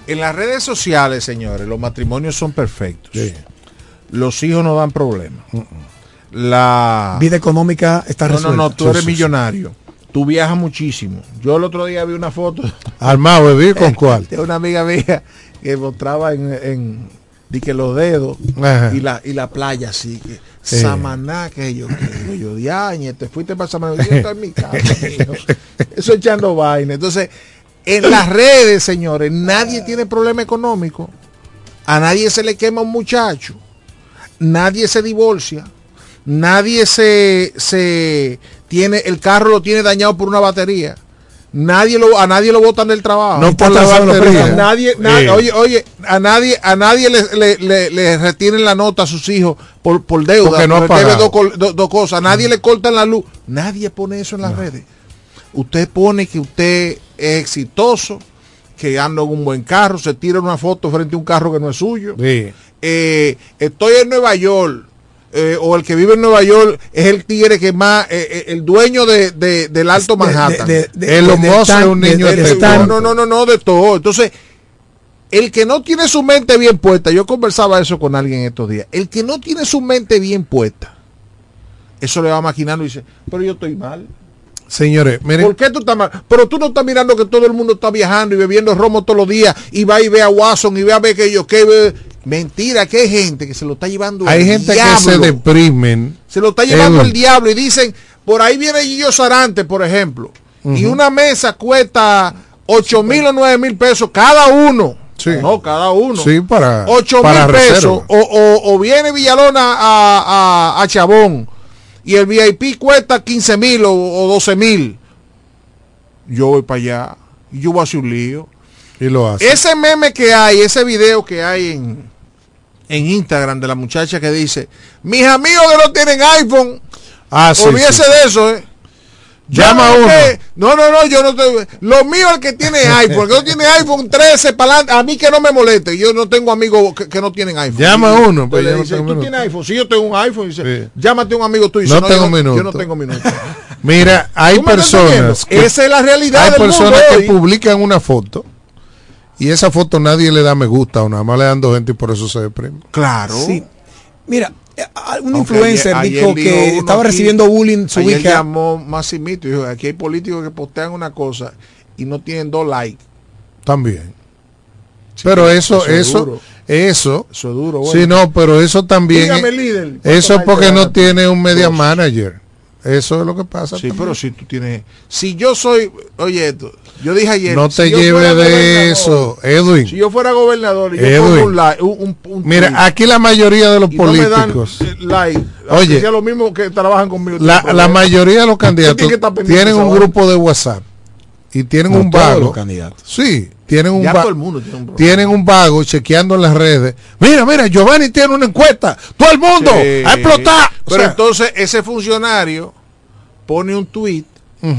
En las redes sociales, señores, los matrimonios son perfectos. Los hijos no dan problemas. La Vida económica está no, resuelta. no, no, tú Sí, eres millonario. Tú viajas muchísimo. Yo el otro día vi una foto Armado, ¿bebí con [laughs] cuál? de una amiga mía que mostraba en, en di que los dedos Ajá. y la y la playa así que Sí. Samaná que yo que yo diañe te fuiste para Samaná yo estoy en mi casa [laughs] mijo. eso echando vaina entonces en las redes señores nadie tiene problema económico a nadie se le quema un muchacho nadie se divorcia nadie se, se tiene el carro lo tiene dañado por una batería nadie lo a nadie lo botan del trabajo. No por la a nadie, oye oye a nadie a nadie le, le, le- le retienen la nota a sus hijos por, por deuda Porque no porque debe dos, do- cosas a nadie le cortan la luz nadie pone eso en las redes. Usted pone que usted es exitoso que anda en un buen carro se tira una foto frente a un carro que no es suyo. Sí. eh, estoy en Nueva York, eh, o el que vive en Nueva York es el tigre que más, eh, eh, el dueño de, de- del Alto Manhattan. de- de- es un niño Stan. no, no, no, no, de todo. Entonces, el que no tiene su mente bien puesta, yo conversaba eso con alguien estos días, el que no tiene su mente bien puesta, eso le va maquinando y dice, pero yo estoy mal. Señores, miren, ¿Por qué tú estás mal? Pero tú no estás mirando que todo el mundo está viajando y bebiendo romo todos los días y va y ve a Watson y ve a ver que yo que Mentira, que hay gente que se lo está llevando hay el gente que se deprimen. Se lo está llevando el diablo y dicen, por ahí viene Gillo Sarante, por ejemplo, y una mesa cuesta 8 mil o 9 mil pesos cada uno. No, cada uno. Sí, para, 8 para mil pesos. O, o- o viene Villalona a, a- a Chabón y el VIP cuesta 15 mil o, o 12 mil. Yo voy para allá y yo voy a hacer un lío. Y lo hace. Ese meme que hay, ese video que hay en, en Instagram de la muchacha que dice, mis amigos que no tienen iPhone, Ah, sí, olvídese sí, sí. de eso, ¿eh? Llama Yo no uno. No, no, no, yo no estoy. Lo mío es el que tiene [laughs] iPhone. El que no tiene iPhone 13 para adelante. A mí que no me moleste. Yo no tengo amigos que, que no tienen iPhone. Llama Y- uno, pues le yo no dice, tengo ¿Tú minuto". tienes iPhone? Sí, yo tengo un iPhone. Dice, Sí. Llámate a un amigo tuyo. No Dice, tengo yo, minuto. Yo no tengo minuto. [laughs] Mira, hay personas. que- Esa es la realidad Hay del personas mundo que hoy. publican una foto y esa foto nadie le da me gusta o nada más le dan dos gente y por eso se deprime. Claro. Sí. Mira, un Aunque influencer ayer- dijo ayer que estaba aquí- recibiendo bullying su ayer hija. llamó Massimito y dijo, aquí hay políticos que postean una cosa y no tienen dos likes. También. pero eso, eso es eso, duro. eso. Eso es duro. Sí, no, pero eso también. Dígame, líder, ¿cuántos Eso porque no tiene un media Dos. manager. Eso es lo que pasa. Sí, también. pero si tú tienes... Si yo soy... Oye esto. Yo dije ayer... no si te yo lleves de eso, Edwin. Si yo fuera gobernador y yo Edwin. pongo un like... Un, un- Mira, aquí la mayoría de los y no me dan, políticos, eh, like, Oye. lo mismo que trabajan conmigo. la, la mayoría de los candidatos tienen un grupo de WhatsApp y tienen No un todos vago. los candidatos. Sí, tienen un Ya todo el mundo tiene un tienen un vago chequeando en las redes. Mira, mira, Giovanni tiene una encuesta. Todo el mundo Sí. a explotar. O Pero sea, entonces ese funcionario pone un tweet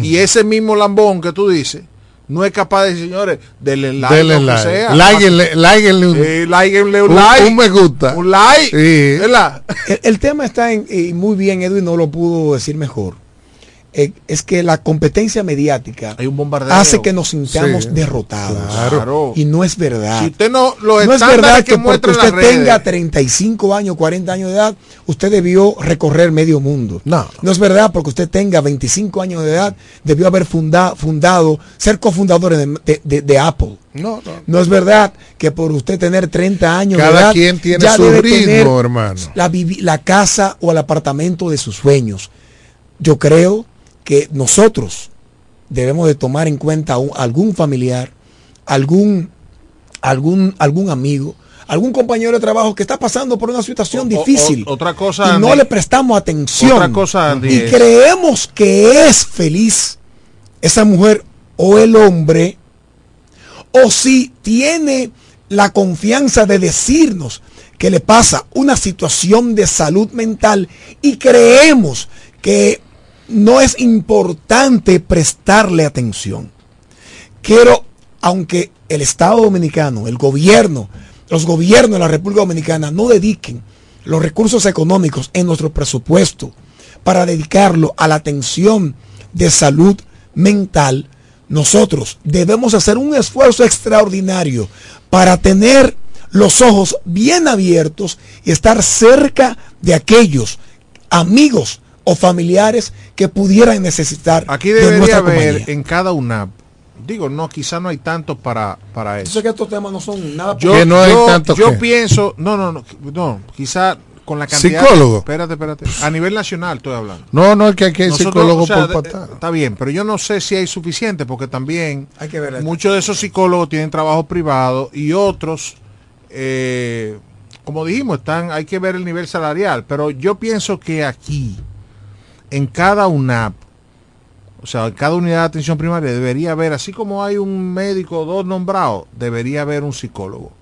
y ese mismo lambón que tú dices no es capaz de decir, señores, denle like, denle like. sea. Láiguenle- láiguenle un, Eh, un, un- like. un me gusta. Un like. Sí. El, el tema está en, y muy bien, Edwin no lo pudo decir mejor. Eh, es que la competencia mediática Hay un bombardeo. hace que nos sintamos Sí. derrotados. Claro. Y no es verdad. Si usted no, los no es verdad que, que porque usted redes, tenga 35 años, 40 años de edad, usted debió recorrer medio mundo. No. No es verdad porque usted tenga 25 años de edad, debió haber funda- fundado, ser cofundador de, de- de- de Apple. no, no. No es verdad que por usted tener 30 años de Cada edad, quien tiene ya su debe ritmo, tener hermano. La, vivi- la casa o el apartamento de sus sueños. Yo creo que nosotros debemos de tomar en cuenta a algún familiar, algún, algún, algún amigo, algún compañero de trabajo que está pasando por una situación O- o- difícil. otra cosa, y no le prestamos atención. Otra cosa, Andy, y es- creemos que es feliz esa mujer o el hombre o si tiene la confianza de decirnos que le pasa una situación de salud mental y creemos que no es importante prestarle atención. Quiero, aunque el Estado Dominicano, el gobierno, los gobiernos de la República Dominicana no dediquen los recursos económicos en nuestro presupuesto para dedicarlo a la atención de salud mental, nosotros debemos hacer un esfuerzo extraordinario para tener los ojos bien abiertos y estar cerca de aquellos amigos o familiares que pudieran necesitar. Aquí debería haber en cada UNAP digo, no, quizá no hay tanto para, para eso. Yo sé que estos temas no son nada yo, que no hay tanto yo pienso, no, no, no, no, quizá con la cantidad psicólogo espérate espérate a nivel nacional estoy hablando no no es que aquí hay psicólogos por patada. está bien pero yo no sé si hay suficiente porque también hay que ver muchos de esos psicólogos tienen trabajo privado y otros eh, como dijimos están hay que ver el nivel salarial pero yo pienso que aquí en cada UNAP o sea, en cada unidad de atención primaria debería haber, así como hay un médico dos nombrados, debería haber un psicólogo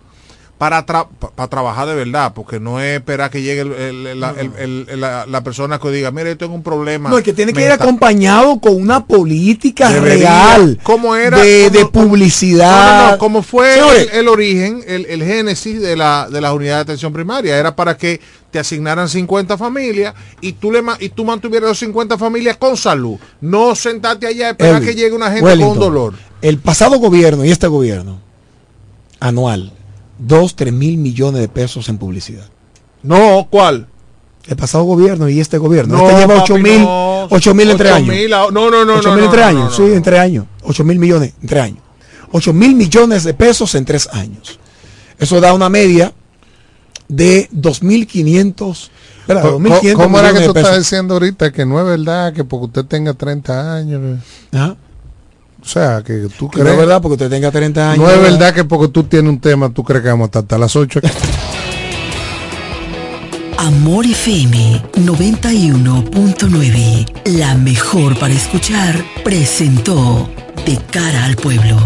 para, para trabajar de verdad, porque no es esperar que llegue la, persona que diga, mire, yo tengo un problema. No, es que tiene que ir acompañado con una política real como era, de, publicidad. No, como fue el, origen, el, génesis de la, de las unidades de atención primaria, era para que te asignaran 50 familias y tú le y tú mantuvieras los 50 familias con salud. No sentarte allá a esperar que llegue una gente con dolor. El pasado gobierno y este gobierno anual 2, 3 mil millones de pesos en publicidad. No, ¿cuál? El pasado gobierno y este gobierno. este lleva 8 mil, 8 mil entre años. no, no, no. 8 mil entre años, sí, entre años. 8 mil millones entre años. 8 mil millones de pesos en tres años. Eso da una media de 2.500. ¿Cómo era que tú estás diciendo ahorita que no es verdad que porque usted tenga 30 años? ¿Ah? O sea, que tú crees... No es verdad porque usted tenga 30 años. No es verdad que porque tú tienes un tema, tú crees que vamos a estar hasta las 8. Amor FM 91.9, la mejor para escuchar, presentó De cara al pueblo.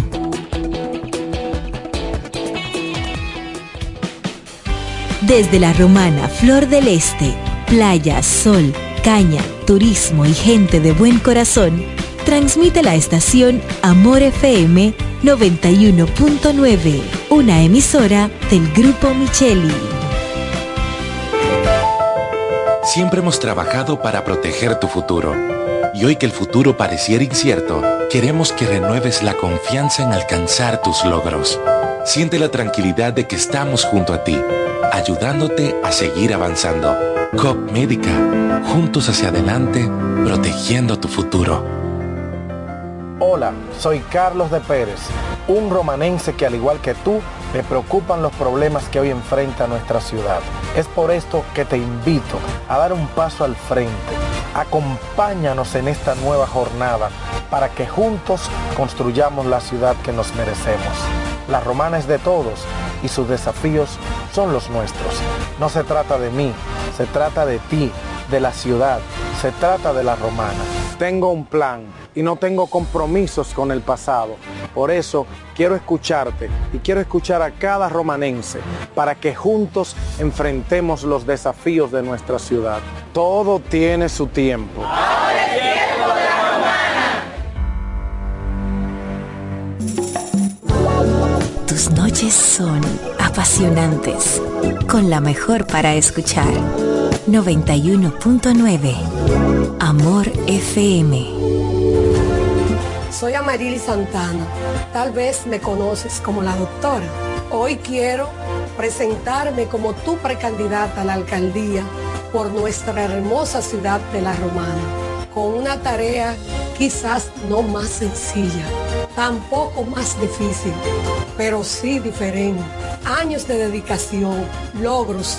Desde la romana Flor del Este, playa, sol, caña, turismo y gente de buen corazón, transmite la estación Amor FM 91.9, una emisora del Grupo Micheli. Siempre hemos trabajado para proteger tu futuro. Y hoy que el futuro pareciera incierto, queremos que renueves la confianza en alcanzar tus logros. Siente la tranquilidad de que estamos junto a ti, ayudándote a seguir avanzando. COP Médica, juntos hacia adelante, protegiendo tu futuro. Hola, soy Carlos de Pérez, un romanense que al igual que tú, me preocupan los problemas que hoy enfrenta nuestra ciudad. Es por esto que te invito a dar un paso al frente. Acompáñanos en esta nueva jornada para que juntos construyamos la ciudad que nos merecemos. La romana es de todos y sus desafíos son los nuestros. No se trata de mí, se trata de ti, de la ciudad, se trata de la romana. Tengo un plan y no tengo compromisos con el pasado. Por eso quiero escucharte y quiero escuchar a cada romanense para que juntos enfrentemos los desafíos de nuestra ciudad. Todo tiene su tiempo. Ahora es tiempo de la romana. Tus noches son apasionantes, con la mejor para escuchar. 91.9 Amor FM soy Amarili Santana. Tal vez me conoces como la doctora. Hoy quiero presentarme como tu precandidata a la alcaldía por nuestra hermosa ciudad de La Romana, con una tarea quizás no más sencilla, tampoco más difícil, pero sí diferente. Años de dedicación, logros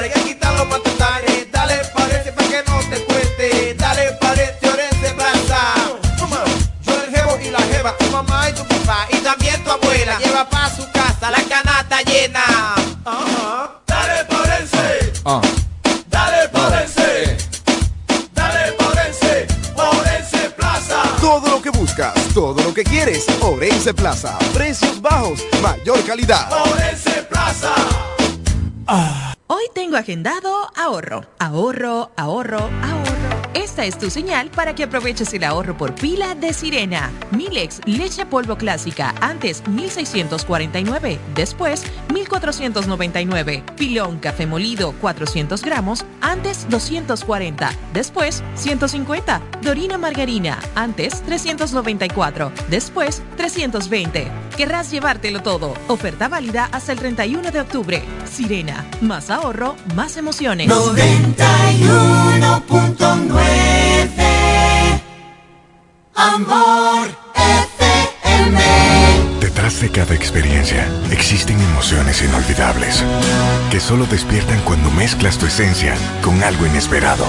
Que los matutanes. Dale Porense pa' que no te cueste. Dale Porense, Orense Plaza. Toma, Yo el jevo y la jeva, tu mamá y tu papá, y también tu abuela. Lleva pa' su casa la canasta llena. Ajá. Dale Porense, dale Porense, dale Porense, Porense Plaza. Todo lo que buscas, todo lo que quieres. Orense Plaza. Precios bajos, mayor calidad. Orense Plaza. Hoy tengo agendado ahorro, ahorro, ahorro, ahorro. Esta es tu señal para que aproveches el ahorro por pila de Sirena. Milex, leche polvo clásica, antes 1649, después 1499. Pilón café molido 400 gramos, antes 240, después 150. Dorina margarina, antes 394, después 320. Querrás llevártelo todo. Oferta válida hasta el 31 de octubre. Sirena, más ahorro, más emociones. 91.9 Amor FM. Detrás de cada experiencia existen emociones inolvidables que solo despiertan cuando mezclas tu esencia con algo inesperado.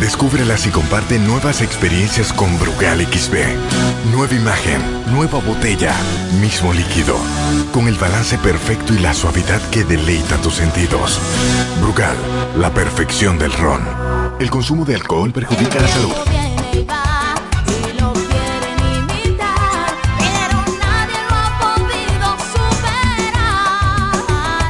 Descúbrelas y comparte nuevas experiencias con Brugal XB. Nueva imagen, nueva botella, mismo líquido, con el balance perfecto y la suavidad que deleita tus sentidos. Brugal, la perfección del ron. El consumo de alcohol perjudica la salud.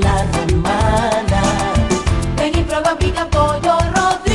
la romana. Ven y prueba Rodríguez.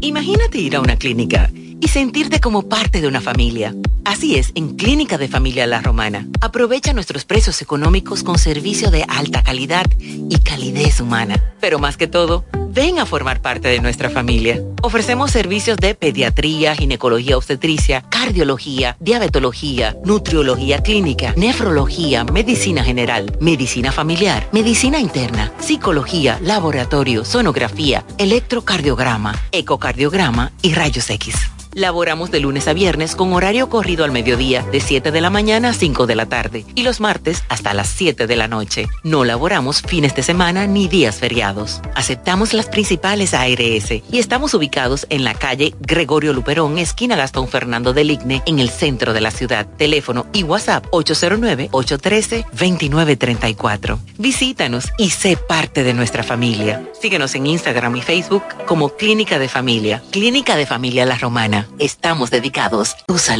Imagínate ir a una clínica y sentirte como parte de una familia. Así es, en Clínica de Familia La Romana. Aprovecha nuestros precios económicos con servicio de alta calidad y calidez humana. Pero más que todo, ven a formar parte de nuestra familia. Ofrecemos servicios de pediatría, ginecología obstetricia, cardiología, diabetología, nutriología clínica, nefrología, medicina general, medicina familiar, medicina interna, psicología, laboratorio, sonografía, electrocardiograma, ecocardiograma y rayos X. Laboramos de lunes a viernes con horario corrido al mediodía, de 7 de la mañana a 5 de la tarde, y los martes hasta las 7 de la noche. No laboramos fines de semana ni días feriados. Aceptamos principales ARS y estamos ubicados en la calle Gregorio Luperón, esquina Gastón Fernando del Igne, en el centro de la ciudad. Teléfono y WhatsApp 809-813-2934. Visítanos y sé parte de nuestra familia. Síguenos en Instagram y Facebook como Clínica de Familia. Clínica de Familia La Romana. Estamos dedicados tu salud.